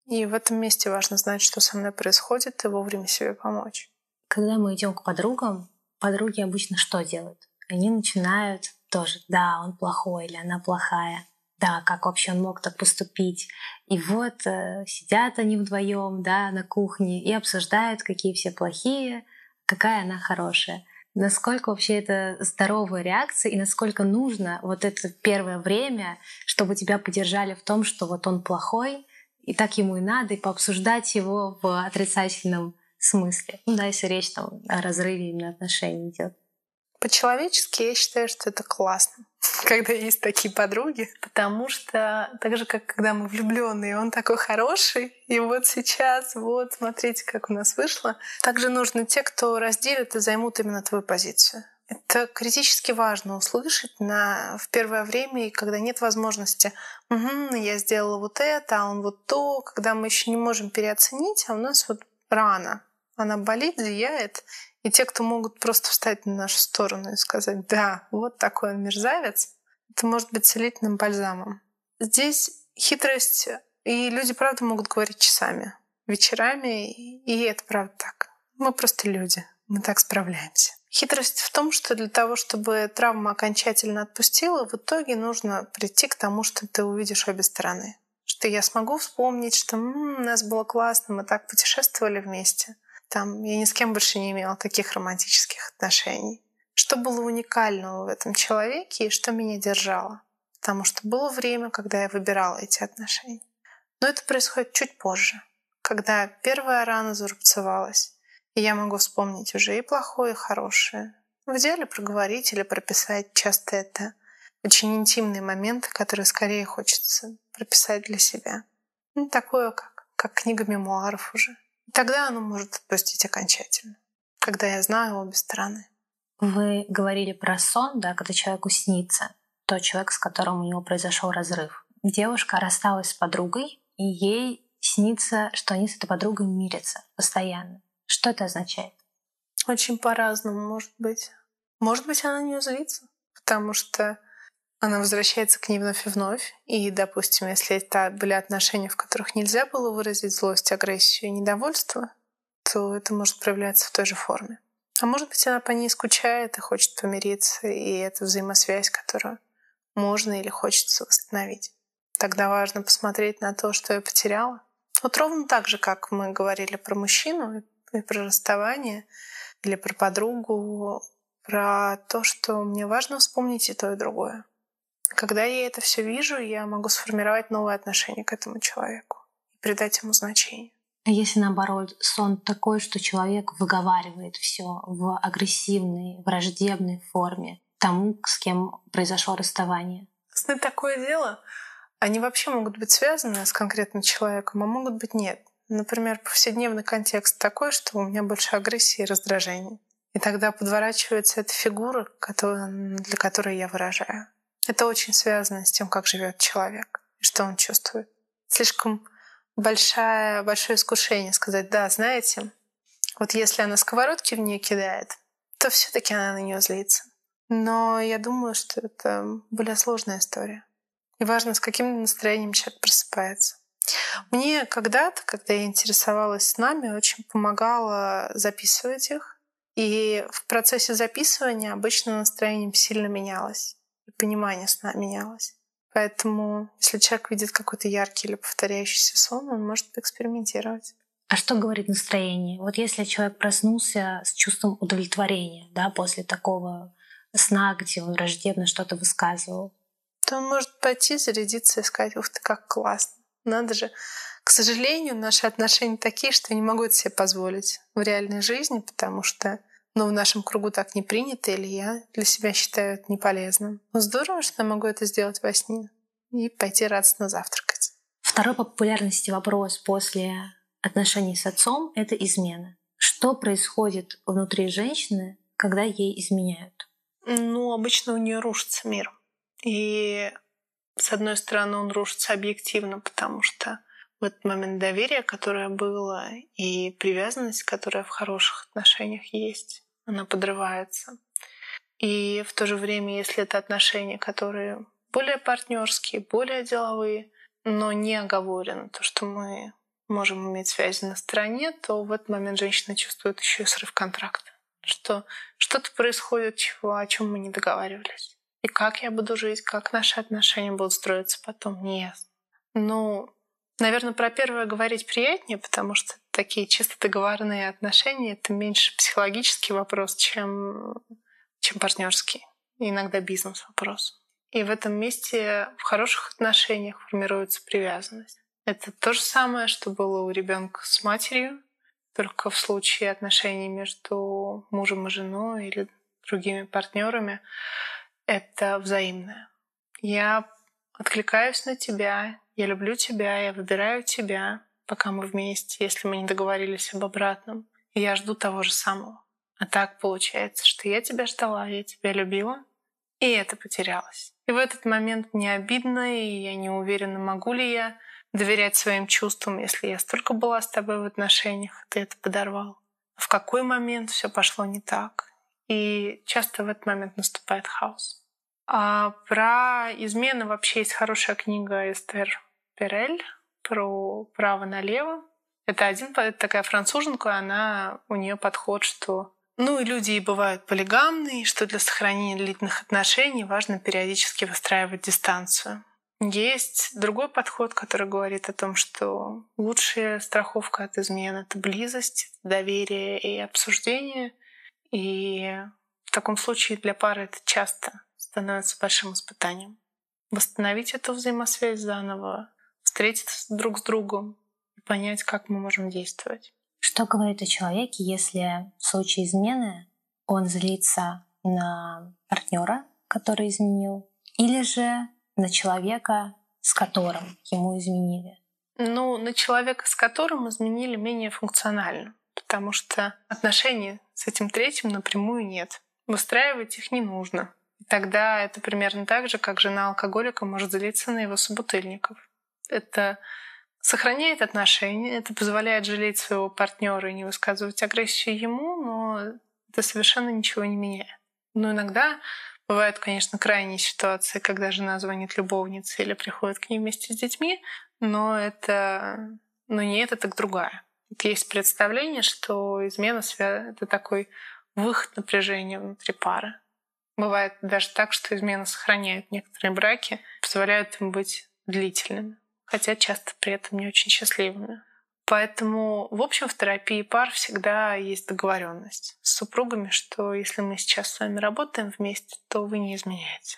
Speaker 3: И в этом месте важно знать, что со мной происходит, и вовремя себе помочь.
Speaker 2: Когда мы идем к подругам, подруги обычно что делают? Они начинают тоже, да, он плохой или она плохая да, как вообще он мог так поступить. И вот э, сидят они вдвоем, да, на кухне и обсуждают, какие все плохие, какая она хорошая. Насколько вообще это здоровая реакция и насколько нужно вот это первое время, чтобы тебя поддержали в том, что вот он плохой, и так ему и надо, и пообсуждать его в отрицательном смысле. Ну да, если речь там о разрыве именно отношений идет.
Speaker 3: По-человечески я считаю, что это классно, когда есть такие подруги, потому что так же, как когда мы влюбленные, он такой хороший, и вот сейчас, вот, смотрите, как у нас вышло. Также нужны те, кто разделят и займут именно твою позицию. Это критически важно услышать на, в первое время, и когда нет возможности, угу, я сделала вот это, а он вот то, когда мы еще не можем переоценить, а у нас вот рана, она болит, зияет, и те, кто могут просто встать на нашу сторону и сказать, да, вот такой он мерзавец, это может быть целительным бальзамом. Здесь хитрость, и люди, правда, могут говорить часами, вечерами, и это правда так. Мы просто люди, мы так справляемся. Хитрость в том, что для того, чтобы травма окончательно отпустила, в итоге нужно прийти к тому, что ты увидишь обе стороны. Что я смогу вспомнить, что м-м, у нас было классно, мы так путешествовали вместе. Там я ни с кем больше не имела таких романтических отношений. Что было уникального в этом человеке и что меня держало. Потому что было время, когда я выбирала эти отношения. Но это происходит чуть позже, когда первая рана зарубцевалась, я могу вспомнить уже и плохое, и хорошее. В идеале проговорить или прописать. Часто это очень интимные моменты, которые скорее хочется прописать для себя. Ну, такое, как, как книга мемуаров уже. И тогда оно может отпустить окончательно, когда я знаю обе стороны.
Speaker 2: Вы говорили про сон, да, когда человеку снится тот человек, с которым у него произошел разрыв. Девушка рассталась с подругой, и ей снится, что они с этой подругой мирятся постоянно. Что это означает?
Speaker 3: Очень по-разному, может быть. Может быть, она не злится, потому что она возвращается к ней вновь и вновь. И, допустим, если это были отношения, в которых нельзя было выразить злость, агрессию и недовольство, то это может проявляться в той же форме. А может быть, она по ней скучает и хочет помириться, и это взаимосвязь, которую можно или хочется восстановить. Тогда важно посмотреть на то, что я потеряла. Вот ровно так же, как мы говорили про мужчину и про расставание, или про подругу, про то, что мне важно вспомнить и то, и другое. Когда я это все вижу, я могу сформировать новое отношение к этому человеку и придать ему значение.
Speaker 2: А если наоборот сон такой, что человек выговаривает все в агрессивной, враждебной форме тому, с кем произошло расставание?
Speaker 3: Сны такое дело. Они вообще могут быть связаны с конкретным человеком, а могут быть нет. Например, повседневный контекст такой, что у меня больше агрессии и раздражения. И тогда подворачивается эта фигура, для которой я выражаю. Это очень связано с тем, как живет человек и что он чувствует. Слишком большое, большое искушение сказать, да, знаете, вот если она сковородки в нее кидает, то все-таки она на нее злится. Но я думаю, что это более сложная история. И важно, с каким настроением человек просыпается. Мне когда-то, когда я интересовалась с нами, очень помогало записывать их. И в процессе записывания обычно настроение сильно менялось. И понимание сна менялось. Поэтому, если человек видит какой-то яркий или повторяющийся сон, он может экспериментировать.
Speaker 2: А что говорит настроение? Вот если человек проснулся с чувством удовлетворения, да, после такого сна, где он враждебно что-то высказывал,
Speaker 3: то он может пойти зарядиться и сказать, ух ты, как классно. Надо же. К сожалению, наши отношения такие, что я не могу это себе позволить в реальной жизни, потому что ну, в нашем кругу так не принято, или я для себя считаю это неполезным. Но здорово, что я могу это сделать во сне и пойти радостно завтракать.
Speaker 2: Второй по популярности вопрос после отношений с отцом — это измена. Что происходит внутри женщины, когда ей изменяют?
Speaker 3: Ну, обычно у нее рушится мир. И с одной стороны, он рушится объективно, потому что в этот момент доверие, которое было, и привязанность, которая в хороших отношениях есть, она подрывается. И в то же время, если это отношения, которые более партнерские, более деловые, но не оговорены, то, что мы можем иметь связи на стороне, то в этот момент женщина чувствует еще и срыв контракта. Что что-то происходит, чего, о чем мы не договаривались. И как я буду жить, как наши отношения будут строиться потом, не ясно. Ну, наверное, про первое говорить приятнее, потому что такие чисто договорные отношения — это меньше психологический вопрос, чем, чем партнерский. Иногда бизнес-вопрос. И в этом месте в хороших отношениях формируется привязанность. Это то же самое, что было у ребенка с матерью, только в случае отношений между мужем и женой или другими партнерами это взаимное. Я откликаюсь на тебя, я люблю тебя, я выбираю тебя, пока мы вместе, если мы не договорились об обратном. И я жду того же самого. А так получается, что я тебя ждала, я тебя любила, и это потерялось. И в этот момент мне обидно, и я не уверена, могу ли я доверять своим чувствам, если я столько была с тобой в отношениях, ты это подорвал. В какой момент все пошло не так? И часто в этот момент наступает хаос. А про измены вообще есть хорошая книга Эстер Перель про право налево. Это один, это такая француженка, она, у нее подход, что ну и люди и бывают полигамные, что для сохранения длительных отношений важно периодически выстраивать дистанцию. Есть другой подход, который говорит о том, что лучшая страховка от измен — это близость, доверие и обсуждение. И в таком случае для пары это часто становится большим испытанием. Восстановить эту взаимосвязь заново, встретиться друг с другом и понять, как мы можем действовать.
Speaker 2: Что говорит о человеке, если в случае измены он злится на партнера, который изменил, или же на человека, с которым ему изменили?
Speaker 3: Ну, на человека, с которым изменили менее функционально, потому что отношений с этим третьим напрямую нет. Выстраивать их не нужно. Тогда это примерно так же, как жена алкоголика может злиться на его собутыльников. Это сохраняет отношения, это позволяет жалеть своего партнера и не высказывать агрессию ему, но это совершенно ничего не меняет. Но иногда бывают, конечно, крайние ситуации, когда жена звонит любовнице или приходит к ней вместе с детьми, но это но не это, так другая. Есть представление, что измена — это такой выход напряжения внутри пары. Бывает даже так, что измена сохраняет некоторые браки, позволяют им быть длительными хотя часто при этом не очень счастливыми. Поэтому, в общем, в терапии пар всегда есть договоренность с супругами, что если мы сейчас с вами работаем вместе, то вы не изменяете.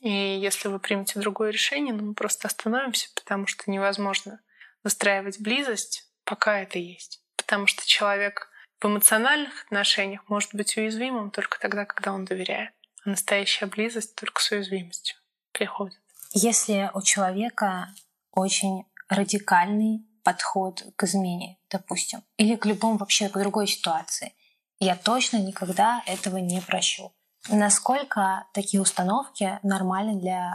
Speaker 3: И если вы примете другое решение, ну, мы просто остановимся, потому что невозможно выстраивать близость, пока это есть. Потому что человек в эмоциональных отношениях может быть уязвимым только тогда, когда он доверяет. А настоящая близость только с уязвимостью приходит.
Speaker 2: Если у человека очень радикальный подход к измене, допустим, или к любому вообще к другой ситуации. Я точно никогда этого не прощу. Насколько такие установки нормальны для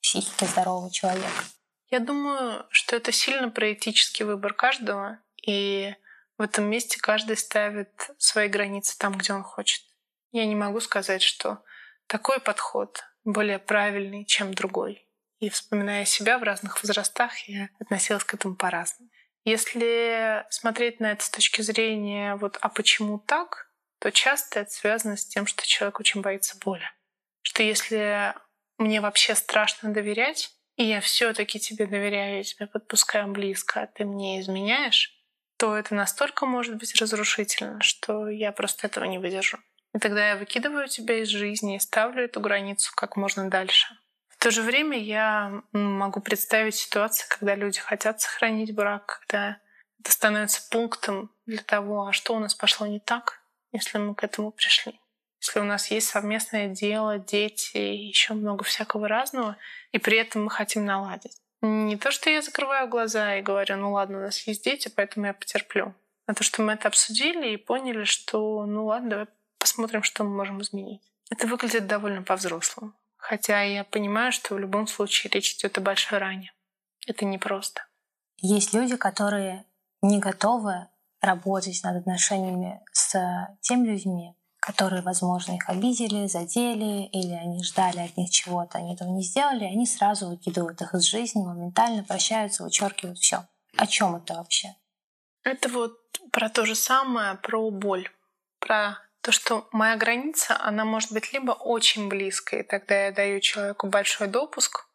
Speaker 2: психики здорового человека?
Speaker 3: Я думаю, что это сильно про этический выбор каждого, и в этом месте каждый ставит свои границы там, где он хочет. Я не могу сказать, что такой подход более правильный, чем другой. И вспоминая себя в разных возрастах, я относилась к этому по-разному. Если смотреть на это с точки зрения вот «а почему так?», то часто это связано с тем, что человек очень боится боли. Что если мне вообще страшно доверять, и я все таки тебе доверяю, я тебя подпускаю близко, а ты мне изменяешь, то это настолько может быть разрушительно, что я просто этого не выдержу. И тогда я выкидываю тебя из жизни и ставлю эту границу как можно дальше. В то же время я могу представить ситуацию, когда люди хотят сохранить брак, когда это становится пунктом для того, а что у нас пошло не так, если мы к этому пришли. Если у нас есть совместное дело, дети, еще много всякого разного, и при этом мы хотим наладить. Не то, что я закрываю глаза и говорю, ну ладно, у нас есть дети, поэтому я потерплю. А то, что мы это обсудили и поняли, что ну ладно, давай посмотрим, что мы можем изменить. Это выглядит довольно по-взрослому. Хотя я понимаю, что в любом случае речь идет о большой ране. Это непросто.
Speaker 2: Есть люди, которые не готовы работать над отношениями с теми людьми, которые, возможно, их обидели, задели, или они ждали от них чего-то, они этого не сделали, они сразу выкидывают их из жизни, моментально прощаются, вычеркивают все. О чем это вообще?
Speaker 3: Это вот про то же самое, про боль, про то, что моя граница, она может быть либо очень близкой, тогда я даю человеку большой допуск,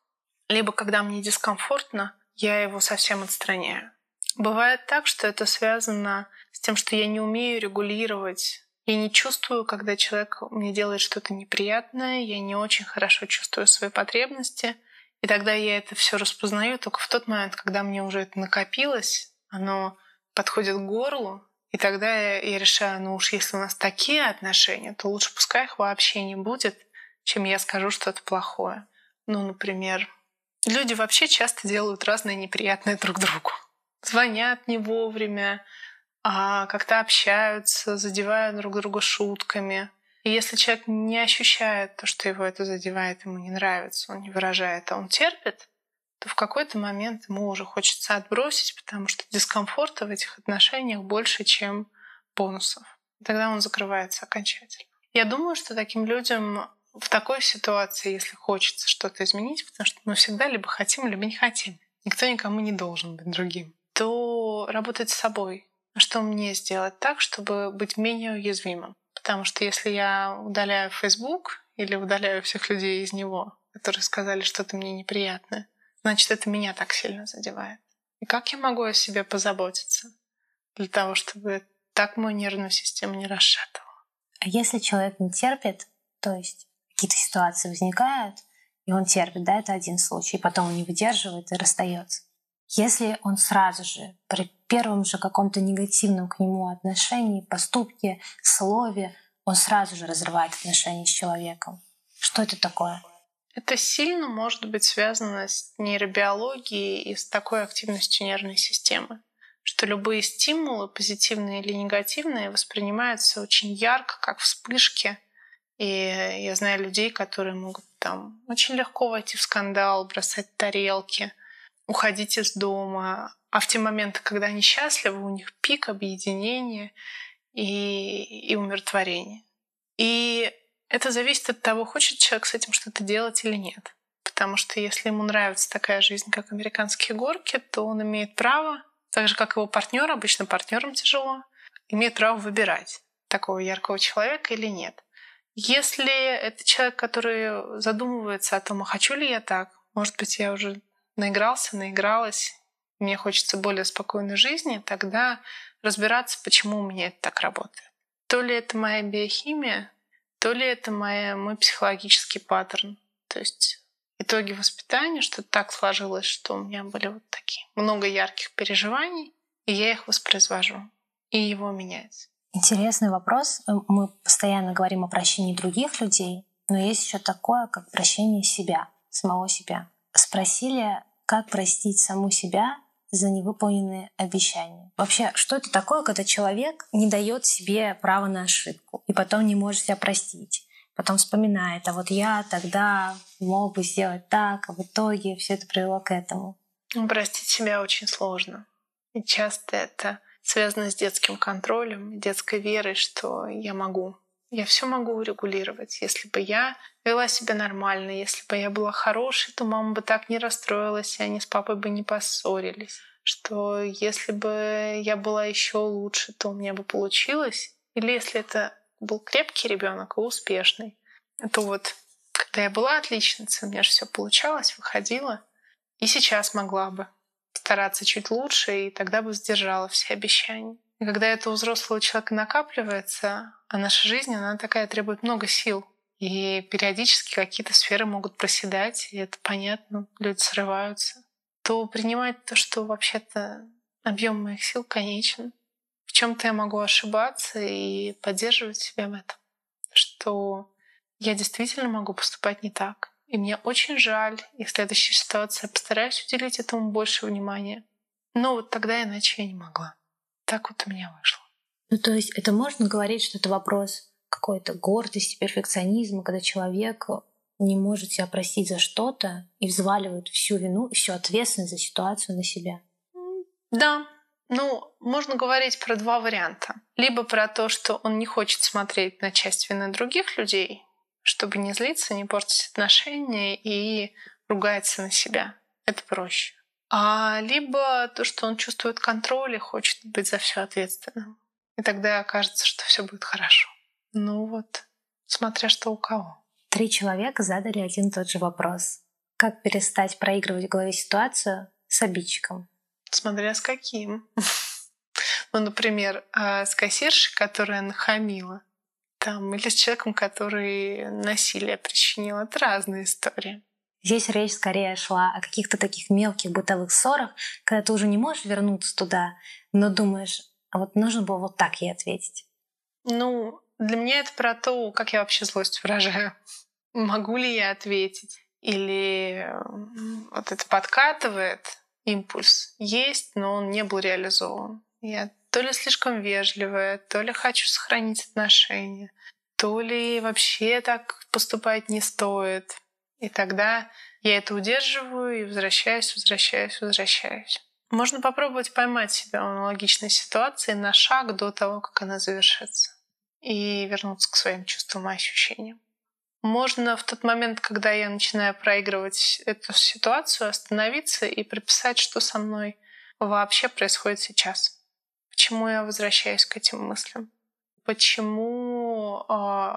Speaker 3: либо когда мне дискомфортно, я его совсем отстраняю. Бывает так, что это связано с тем, что я не умею регулировать. Я не чувствую, когда человек мне делает что-то неприятное, я не очень хорошо чувствую свои потребности. И тогда я это все распознаю только в тот момент, когда мне уже это накопилось, оно подходит к горлу, и тогда я, решаю, ну уж если у нас такие отношения, то лучше пускай их вообще не будет, чем я скажу что-то плохое. Ну, например, люди вообще часто делают разные неприятные друг другу. Звонят не вовремя, а как-то общаются, задевают друг друга шутками. И если человек не ощущает то, что его это задевает, ему не нравится, он не выражает, а он терпит, то в какой-то момент ему уже хочется отбросить, потому что дискомфорта в этих отношениях больше, чем бонусов. Тогда он закрывается окончательно. Я думаю, что таким людям в такой ситуации, если хочется что-то изменить, потому что мы всегда либо хотим, либо не хотим. Никто никому не должен быть другим. То работать с собой. Что мне сделать так, чтобы быть менее уязвимым? Потому что если я удаляю Facebook или удаляю всех людей из него, которые сказали что-то мне неприятное, значит, это меня так сильно задевает. И как я могу о себе позаботиться для того, чтобы так мою нервную систему не расшатывала?
Speaker 2: А если человек не терпит, то есть какие-то ситуации возникают, и он терпит, да, это один случай, потом он не выдерживает и расстается. Если он сразу же при первом же каком-то негативном к нему отношении, поступке, слове, он сразу же разрывает отношения с человеком. Что это такое?
Speaker 3: Это сильно может быть связано с нейробиологией и с такой активностью нервной системы, что любые стимулы, позитивные или негативные, воспринимаются очень ярко, как вспышки. И я знаю людей, которые могут там очень легко войти в скандал, бросать тарелки, уходить из дома. А в те моменты, когда они счастливы, у них пик объединения и, и умиротворения. И это зависит от того, хочет человек с этим что-то делать или нет. Потому что если ему нравится такая жизнь, как американские горки, то он имеет право, так же как его партнер, обычно партнерам тяжело, имеет право выбирать такого яркого человека или нет. Если это человек, который задумывается о том, а хочу ли я так, может быть, я уже наигрался, наигралась, мне хочется более спокойной жизни, тогда разбираться, почему у меня это так работает. То ли это моя биохимия, то ли это моя, мой психологический паттерн. То есть итоги воспитания, что так сложилось, что у меня были вот такие много ярких переживаний, и я их воспроизвожу, и его менять.
Speaker 2: Интересный вопрос. Мы постоянно говорим о прощении других людей, но есть еще такое, как прощение себя, самого себя. Спросили, как простить саму себя за невыполненные обещания. Вообще, что это такое, когда человек не дает себе права на ошибку и потом не может себя простить? Потом вспоминает, а вот я тогда мог бы сделать так, а в итоге все это привело к этому.
Speaker 3: Простить себя очень сложно. И часто это связано с детским контролем, детской верой, что я могу. Я все могу урегулировать. Если бы я вела себя нормально, если бы я была хорошей, то мама бы так не расстроилась, и они с папой бы не поссорились. Что если бы я была еще лучше, то у меня бы получилось. Или если это был крепкий ребенок и успешный, то вот когда я была отличницей, у меня же все получалось, выходило. И сейчас могла бы стараться чуть лучше, и тогда бы сдержала все обещания. И когда это у взрослого человека накапливается, а наша жизнь, она такая требует много сил. И периодически какие-то сферы могут проседать, и это понятно, люди срываются. То принимать то, что вообще-то объем моих сил конечен. В чем-то я могу ошибаться и поддерживать себя в этом. Что я действительно могу поступать не так. И мне очень жаль, и в следующей ситуации я постараюсь уделить этому больше внимания. Но вот тогда иначе я не могла так вот у меня вышло.
Speaker 2: Ну, то есть это можно говорить, что это вопрос какой-то гордости, перфекционизма, когда человек не может себя простить за что-то и взваливает всю вину и всю ответственность за ситуацию на себя.
Speaker 3: Да, ну, можно говорить про два варианта. Либо про то, что он не хочет смотреть на часть вины других людей, чтобы не злиться, не портить отношения и ругается на себя. Это проще а либо то, что он чувствует контроль и хочет быть за все ответственным. И тогда кажется, что все будет хорошо. Ну вот, смотря что у кого.
Speaker 2: Три человека задали один и тот же вопрос. Как перестать проигрывать в голове ситуацию с обидчиком?
Speaker 3: Смотря с каким. Ну, например, а, с кассиршей, которая нахамила. Там, или с человеком, который насилие причинил. Это разные истории.
Speaker 2: Здесь речь скорее шла о каких-то таких мелких бытовых ссорах, когда ты уже не можешь вернуться туда, но думаешь, а вот нужно было вот так ей ответить.
Speaker 3: Ну, для меня это про то, как я вообще злость выражаю. Могу ли я ответить? Или вот это подкатывает импульс. Есть, но он не был реализован. Я то ли слишком вежливая, то ли хочу сохранить отношения, то ли вообще так поступать не стоит. И тогда я это удерживаю и возвращаюсь, возвращаюсь, возвращаюсь. Можно попробовать поймать себя в аналогичной ситуации на шаг до того, как она завершится, и вернуться к своим чувствам и ощущениям. Можно в тот момент, когда я начинаю проигрывать эту ситуацию, остановиться и прописать, что со мной вообще происходит сейчас. Почему я возвращаюсь к этим мыслям? Почему э,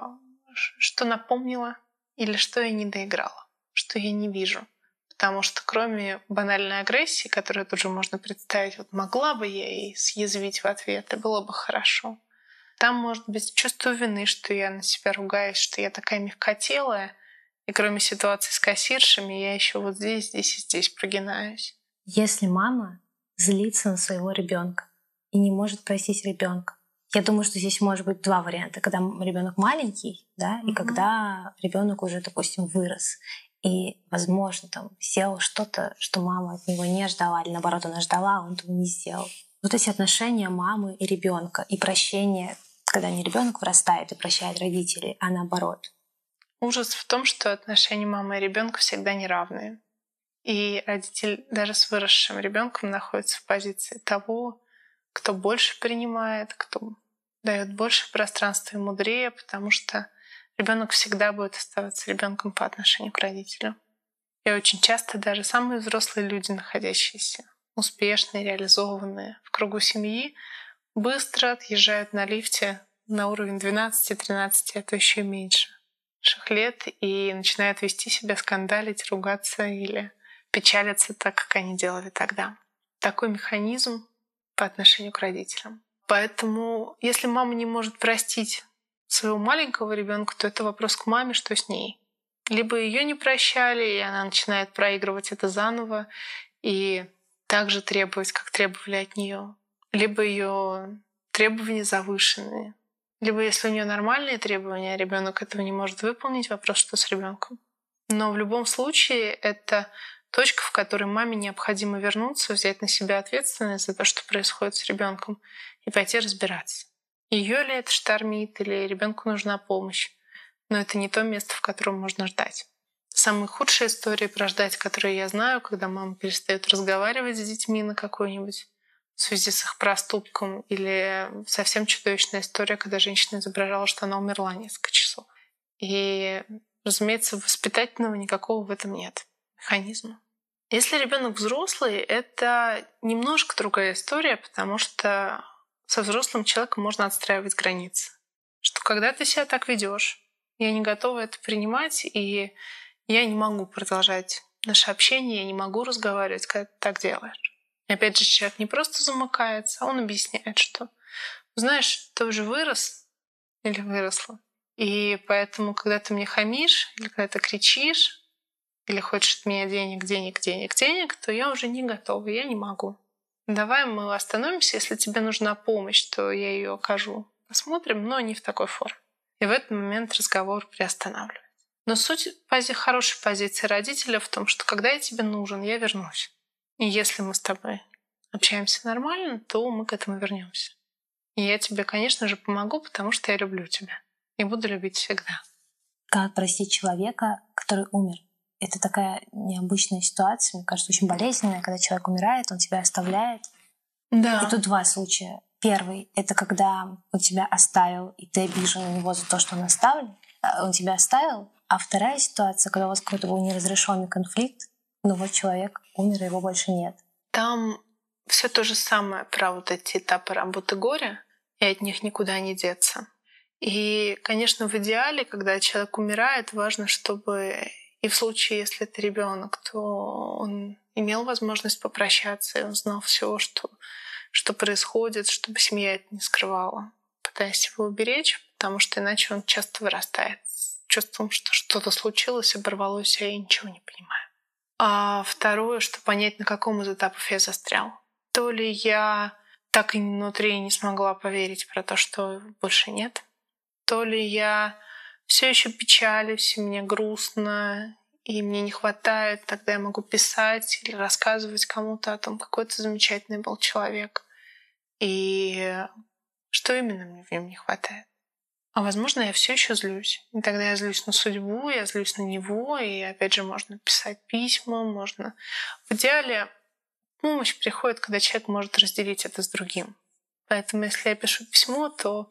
Speaker 3: что напомнила или что я не доиграла, что я не вижу? Потому что кроме банальной агрессии, которую тут же можно представить, вот могла бы я и съязвить в ответ, и было бы хорошо. Там может быть чувство вины, что я на себя ругаюсь, что я такая мягкотелая, и кроме ситуации с кассиршами, я еще вот здесь, здесь и здесь прогинаюсь.
Speaker 2: Если мама злится на своего ребенка и не может простить ребенка, я думаю, что здесь может быть два варианта. Когда ребенок маленький, да, и mm когда ребенок уже, допустим, вырос. И, возможно, там сделал что-то, что мама от него не ждала, или наоборот, она ждала, а он этого не сделал. Вот эти отношения мамы и ребенка, и прощение когда не ребенок вырастает и прощает родителей, а наоборот.
Speaker 3: Ужас в том, что отношения мамы и ребенка всегда неравные. И родитель даже с выросшим ребенком находится в позиции того, кто больше принимает, кто дает больше пространства и мудрее, потому что ребенок всегда будет оставаться ребенком по отношению к родителю. И очень часто даже самые взрослые люди, находящиеся успешные, реализованные в кругу семьи, быстро отъезжают на лифте на уровень 12-13, а то еще меньше лет и начинают вести себя, скандалить, ругаться или печалиться так, как они делали тогда. Такой механизм по отношению к родителям. Поэтому, если мама не может простить своего маленького ребенка, то это вопрос к маме, что с ней. Либо ее не прощали, и она начинает проигрывать это заново и также требовать, как требовали от нее либо ее требования завышенные, либо если у нее нормальные требования, а ребенок этого не может выполнить, вопрос, что с ребенком. Но в любом случае это точка, в которой маме необходимо вернуться, взять на себя ответственность за то, что происходит с ребенком, и пойти разбираться. Ее ли это штормит, или ребенку нужна помощь. Но это не то место, в котором можно ждать. Самые худшие истории про ждать, которые я знаю, когда мама перестает разговаривать с детьми на какой-нибудь в связи с их проступком, или совсем чудовищная история, когда женщина изображала, что она умерла несколько часов. И, разумеется, воспитательного никакого в этом нет механизма. Если ребенок взрослый, это немножко другая история, потому что со взрослым человеком можно отстраивать границы. Что когда ты себя так ведешь, я не готова это принимать, и я не могу продолжать наше общение, я не могу разговаривать, когда ты так делаешь. И опять же, человек не просто замыкается, он объясняет, что знаешь, ты уже вырос или выросла. И поэтому, когда ты мне хамишь, или когда ты кричишь, или хочешь от меня денег, денег, денег, денег, то я уже не готова, я не могу. Давай мы остановимся, если тебе нужна помощь, то я ее окажу. Посмотрим, но не в такой форме. И в этот момент разговор приостанавливается. Но суть пози- хорошей позиции родителя в том, что когда я тебе нужен, я вернусь. И если мы с тобой общаемся нормально, то мы к этому вернемся. И я тебе, конечно же, помогу, потому что я люблю тебя и буду любить всегда.
Speaker 2: Как простить человека, который умер? Это такая необычная ситуация, мне кажется, очень болезненная, когда человек умирает, он тебя оставляет.
Speaker 3: Да.
Speaker 2: И тут два случая. Первый — это когда он тебя оставил, и ты обижен на него за то, что он оставил, а, он тебя оставил. А вторая ситуация, когда у вас какой-то был неразрешенный конфликт, но вот человек умер, его больше нет.
Speaker 3: Там все то же самое про вот эти этапы работы горя, и от них никуда не деться. И, конечно, в идеале, когда человек умирает, важно, чтобы и в случае, если это ребенок, то он имел возможность попрощаться, и он знал все, что, что происходит, чтобы семья это не скрывала, пытаясь его уберечь, потому что иначе он часто вырастает с чувством, что что-то случилось, оборвалось, а я ничего не понимаю. А второе, что понять, на каком из этапов я застрял. То ли я так и внутри не смогла поверить про то, что больше нет, то ли я все еще печалюсь, и мне грустно, и мне не хватает, тогда я могу писать или рассказывать кому-то о том, какой это замечательный был человек. И что именно мне в нем не хватает? А возможно, я все еще злюсь. И тогда я злюсь на судьбу, я злюсь на него, и опять же можно писать письма, можно... В идеале помощь приходит, когда человек может разделить это с другим. Поэтому если я пишу письмо, то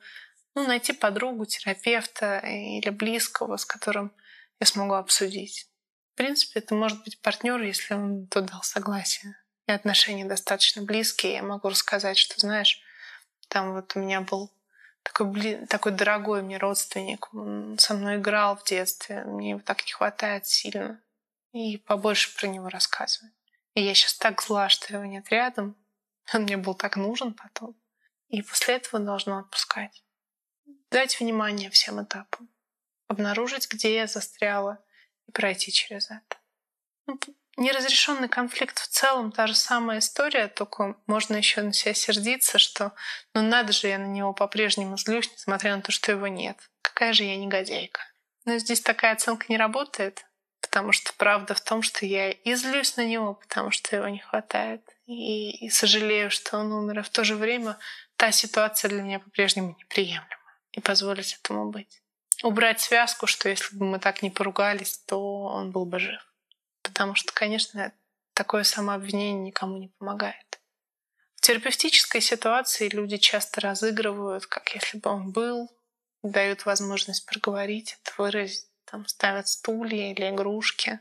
Speaker 3: ну, найти подругу, терапевта или близкого, с которым я смогу обсудить. В принципе, это может быть партнер, если он тут дал согласие. И отношения достаточно близкие. Я могу рассказать, что, знаешь, там вот у меня был такой, такой дорогой мне родственник. Он со мной играл в детстве. Мне его так не хватает сильно. И побольше про него рассказывать. И я сейчас так зла, что его нет рядом. Он мне был так нужен потом. И после этого должна отпускать. Дать внимание всем этапам. Обнаружить, где я застряла, и пройти через это. Ну, неразрешенный конфликт в целом та же самая история, только можно еще на себя сердиться, что ну надо же, я на него по-прежнему злюсь, несмотря на то, что его нет. Какая же я негодяйка. Но здесь такая оценка не работает, потому что правда в том, что я и злюсь на него, потому что его не хватает, и, и сожалею, что он умер, а в то же время та ситуация для меня по-прежнему неприемлема. И позволить этому быть. Убрать связку, что если бы мы так не поругались, то он был бы жив. Потому что, конечно, такое самообвинение никому не помогает. В терапевтической ситуации люди часто разыгрывают, как если бы он был, дают возможность проговорить это, выразить, там ставят стулья или игрушки.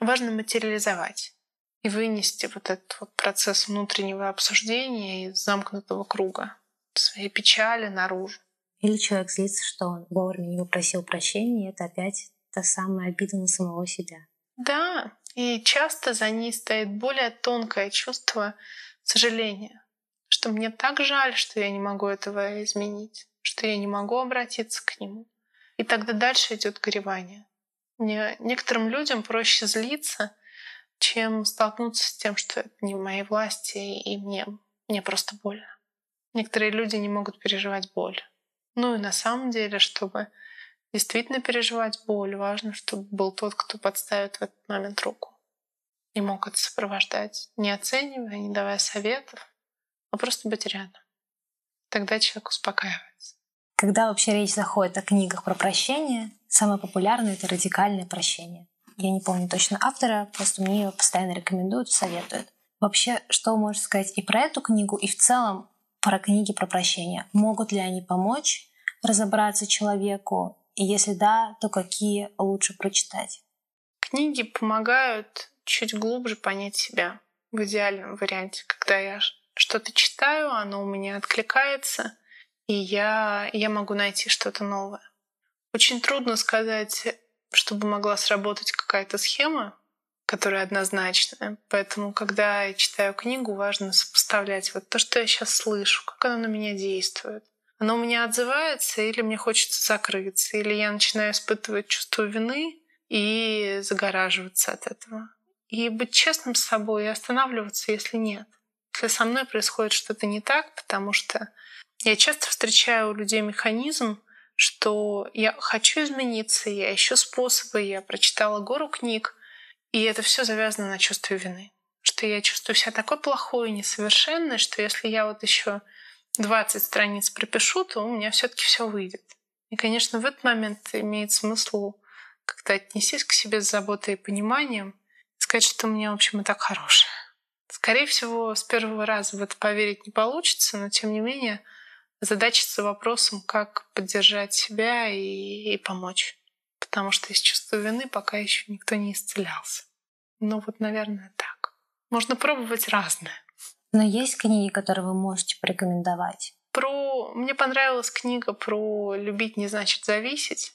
Speaker 3: Важно материализовать и вынести вот этот вот процесс внутреннего обсуждения из замкнутого круга своей печали наружу.
Speaker 2: Или человек злится, что он вовремя не попросил прощения, и это опять та самая обида на самого себя.
Speaker 3: Да, и часто за ней стоит более тонкое чувство сожаления, что мне так жаль, что я не могу этого изменить, что я не могу обратиться к нему. И тогда дальше идет горевание. Мне, некоторым людям проще злиться, чем столкнуться с тем, что это не в моей власти, и мне, мне просто больно. Некоторые люди не могут переживать боль. Ну и на самом деле, чтобы действительно переживать боль, важно, чтобы был тот, кто подставит в этот момент руку. И мог это сопровождать, не оценивая, не давая советов, а просто быть рядом. Тогда человек успокаивается.
Speaker 2: Когда вообще речь заходит о книгах про прощение, самое популярное — это радикальное прощение. Я не помню точно автора, просто мне ее постоянно рекомендуют, советуют. Вообще, что вы можете сказать и про эту книгу, и в целом про книги про прощение? Могут ли они помочь разобраться человеку? И если да, то какие лучше прочитать?
Speaker 3: Книги помогают чуть глубже понять себя в идеальном варианте, когда я что-то читаю, оно у меня откликается, и я, я могу найти что-то новое. Очень трудно сказать, чтобы могла сработать какая-то схема, которая однозначная. Поэтому, когда я читаю книгу, важно сопоставлять вот то, что я сейчас слышу, как оно на меня действует. Оно у меня отзывается, или мне хочется закрыться, или я начинаю испытывать чувство вины и загораживаться от этого. И быть честным с собой и останавливаться, если нет. Если со мной происходит что-то не так, потому что я часто встречаю у людей механизм, что я хочу измениться, я ищу способы, я прочитала гору книг, и это все завязано на чувстве вины. Что я чувствую себя такой плохой и несовершенной, что если я вот еще 20 страниц пропишу, то у меня все-таки все выйдет. И, конечно, в этот момент имеет смысл как-то отнестись к себе с заботой и пониманием, и сказать, что у меня, в общем, и так хорошее. Скорее всего, с первого раза в это поверить не получится, но тем не менее — задачиться вопросом, как поддержать себя и, и помочь. Потому что из чувства вины пока еще никто не исцелялся. Ну вот, наверное, так. Можно пробовать разное.
Speaker 2: Но есть книги, которые вы можете порекомендовать?
Speaker 3: Про... Мне понравилась книга про «Любить не значит зависеть».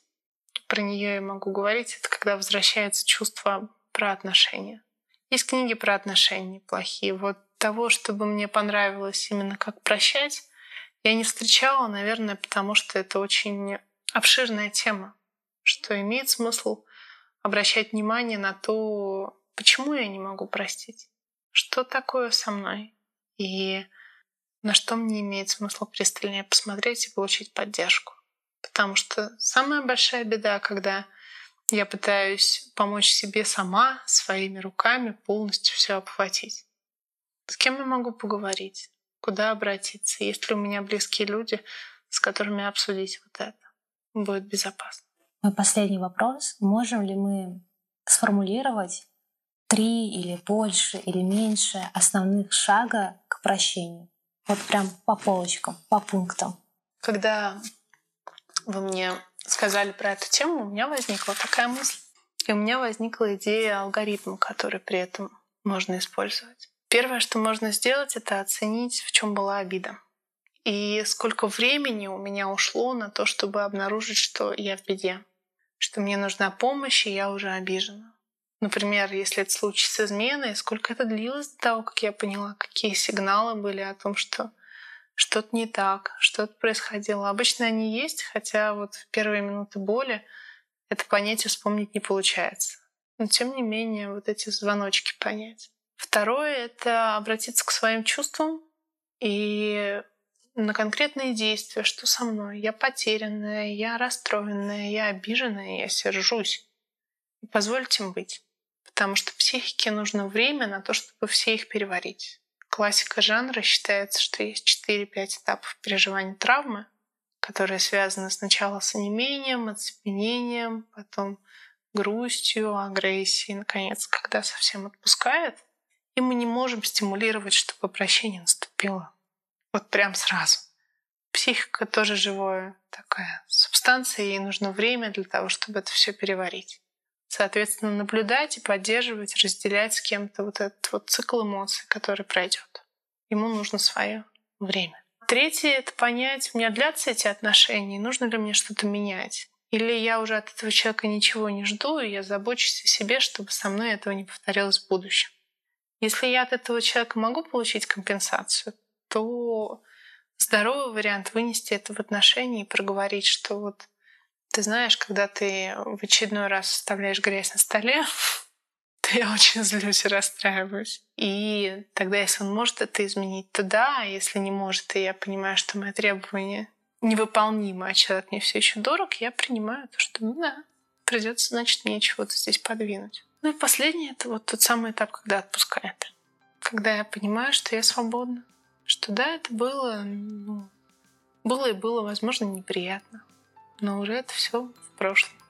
Speaker 3: Про нее я могу говорить. Это когда возвращается чувство про отношения. Есть книги про отношения плохие. Вот того, чтобы мне понравилось именно как прощать, я не встречала, наверное, потому что это очень обширная тема, что имеет смысл обращать внимание на то, почему я не могу простить, что такое со мной, и на что мне имеет смысл пристальнее посмотреть и получить поддержку. Потому что самая большая беда, когда я пытаюсь помочь себе сама, своими руками полностью все обхватить. С кем я могу поговорить? куда обратиться, есть ли у меня близкие люди, с которыми обсудить вот это. Будет безопасно.
Speaker 2: Мой последний вопрос. Можем ли мы сформулировать три или больше или меньше основных шага к прощению? Вот прям по полочкам, по пунктам.
Speaker 3: Когда вы мне сказали про эту тему, у меня возникла такая мысль. И у меня возникла идея алгоритма, который при этом можно использовать. Первое, что можно сделать, это оценить, в чем была обида. И сколько времени у меня ушло на то, чтобы обнаружить, что я в беде, что мне нужна помощь, и я уже обижена. Например, если это случай с изменой, сколько это длилось до того, как я поняла, какие сигналы были о том, что что-то не так, что-то происходило. Обычно они есть, хотя вот в первые минуты боли это понятие вспомнить не получается. Но тем не менее, вот эти звоночки понять. Второе — это обратиться к своим чувствам и на конкретные действия, что со мной. Я потерянная, я расстроенная, я обиженная, я сержусь. И позвольте им быть. Потому что психике нужно время на то, чтобы все их переварить. Классика жанра считается, что есть 4-5 этапов переживания травмы, которые связаны сначала с онемением, оцепенением, потом грустью, агрессией, наконец, когда совсем отпускает. И мы не можем стимулировать, чтобы прощение наступило. Вот прям сразу. Психика тоже живое такая субстанция, ей нужно время для того, чтобы это все переварить. Соответственно, наблюдать и поддерживать, разделять с кем-то вот этот вот цикл эмоций, который пройдет. Ему нужно свое время. Третье — это понять, у меня длятся эти отношения, нужно ли мне что-то менять. Или я уже от этого человека ничего не жду, и я забочусь о себе, чтобы со мной этого не повторялось в будущем. Если я от этого человека могу получить компенсацию, то здоровый вариант вынести это в отношении и проговорить, что вот ты знаешь, когда ты в очередной раз оставляешь грязь на столе, то я очень злюсь и расстраиваюсь. И тогда, если он может это изменить, то да, а если не может, и я понимаю, что мои требования невыполнимы, а человек мне все еще дорог, я принимаю то, что ну да, придется, значит, мне чего-то здесь подвинуть. Ну и последнее — это вот тот самый этап, когда отпускает. Когда я понимаю, что я свободна что да, это было, ну, было и было, возможно, неприятно, но уже это все в прошлом.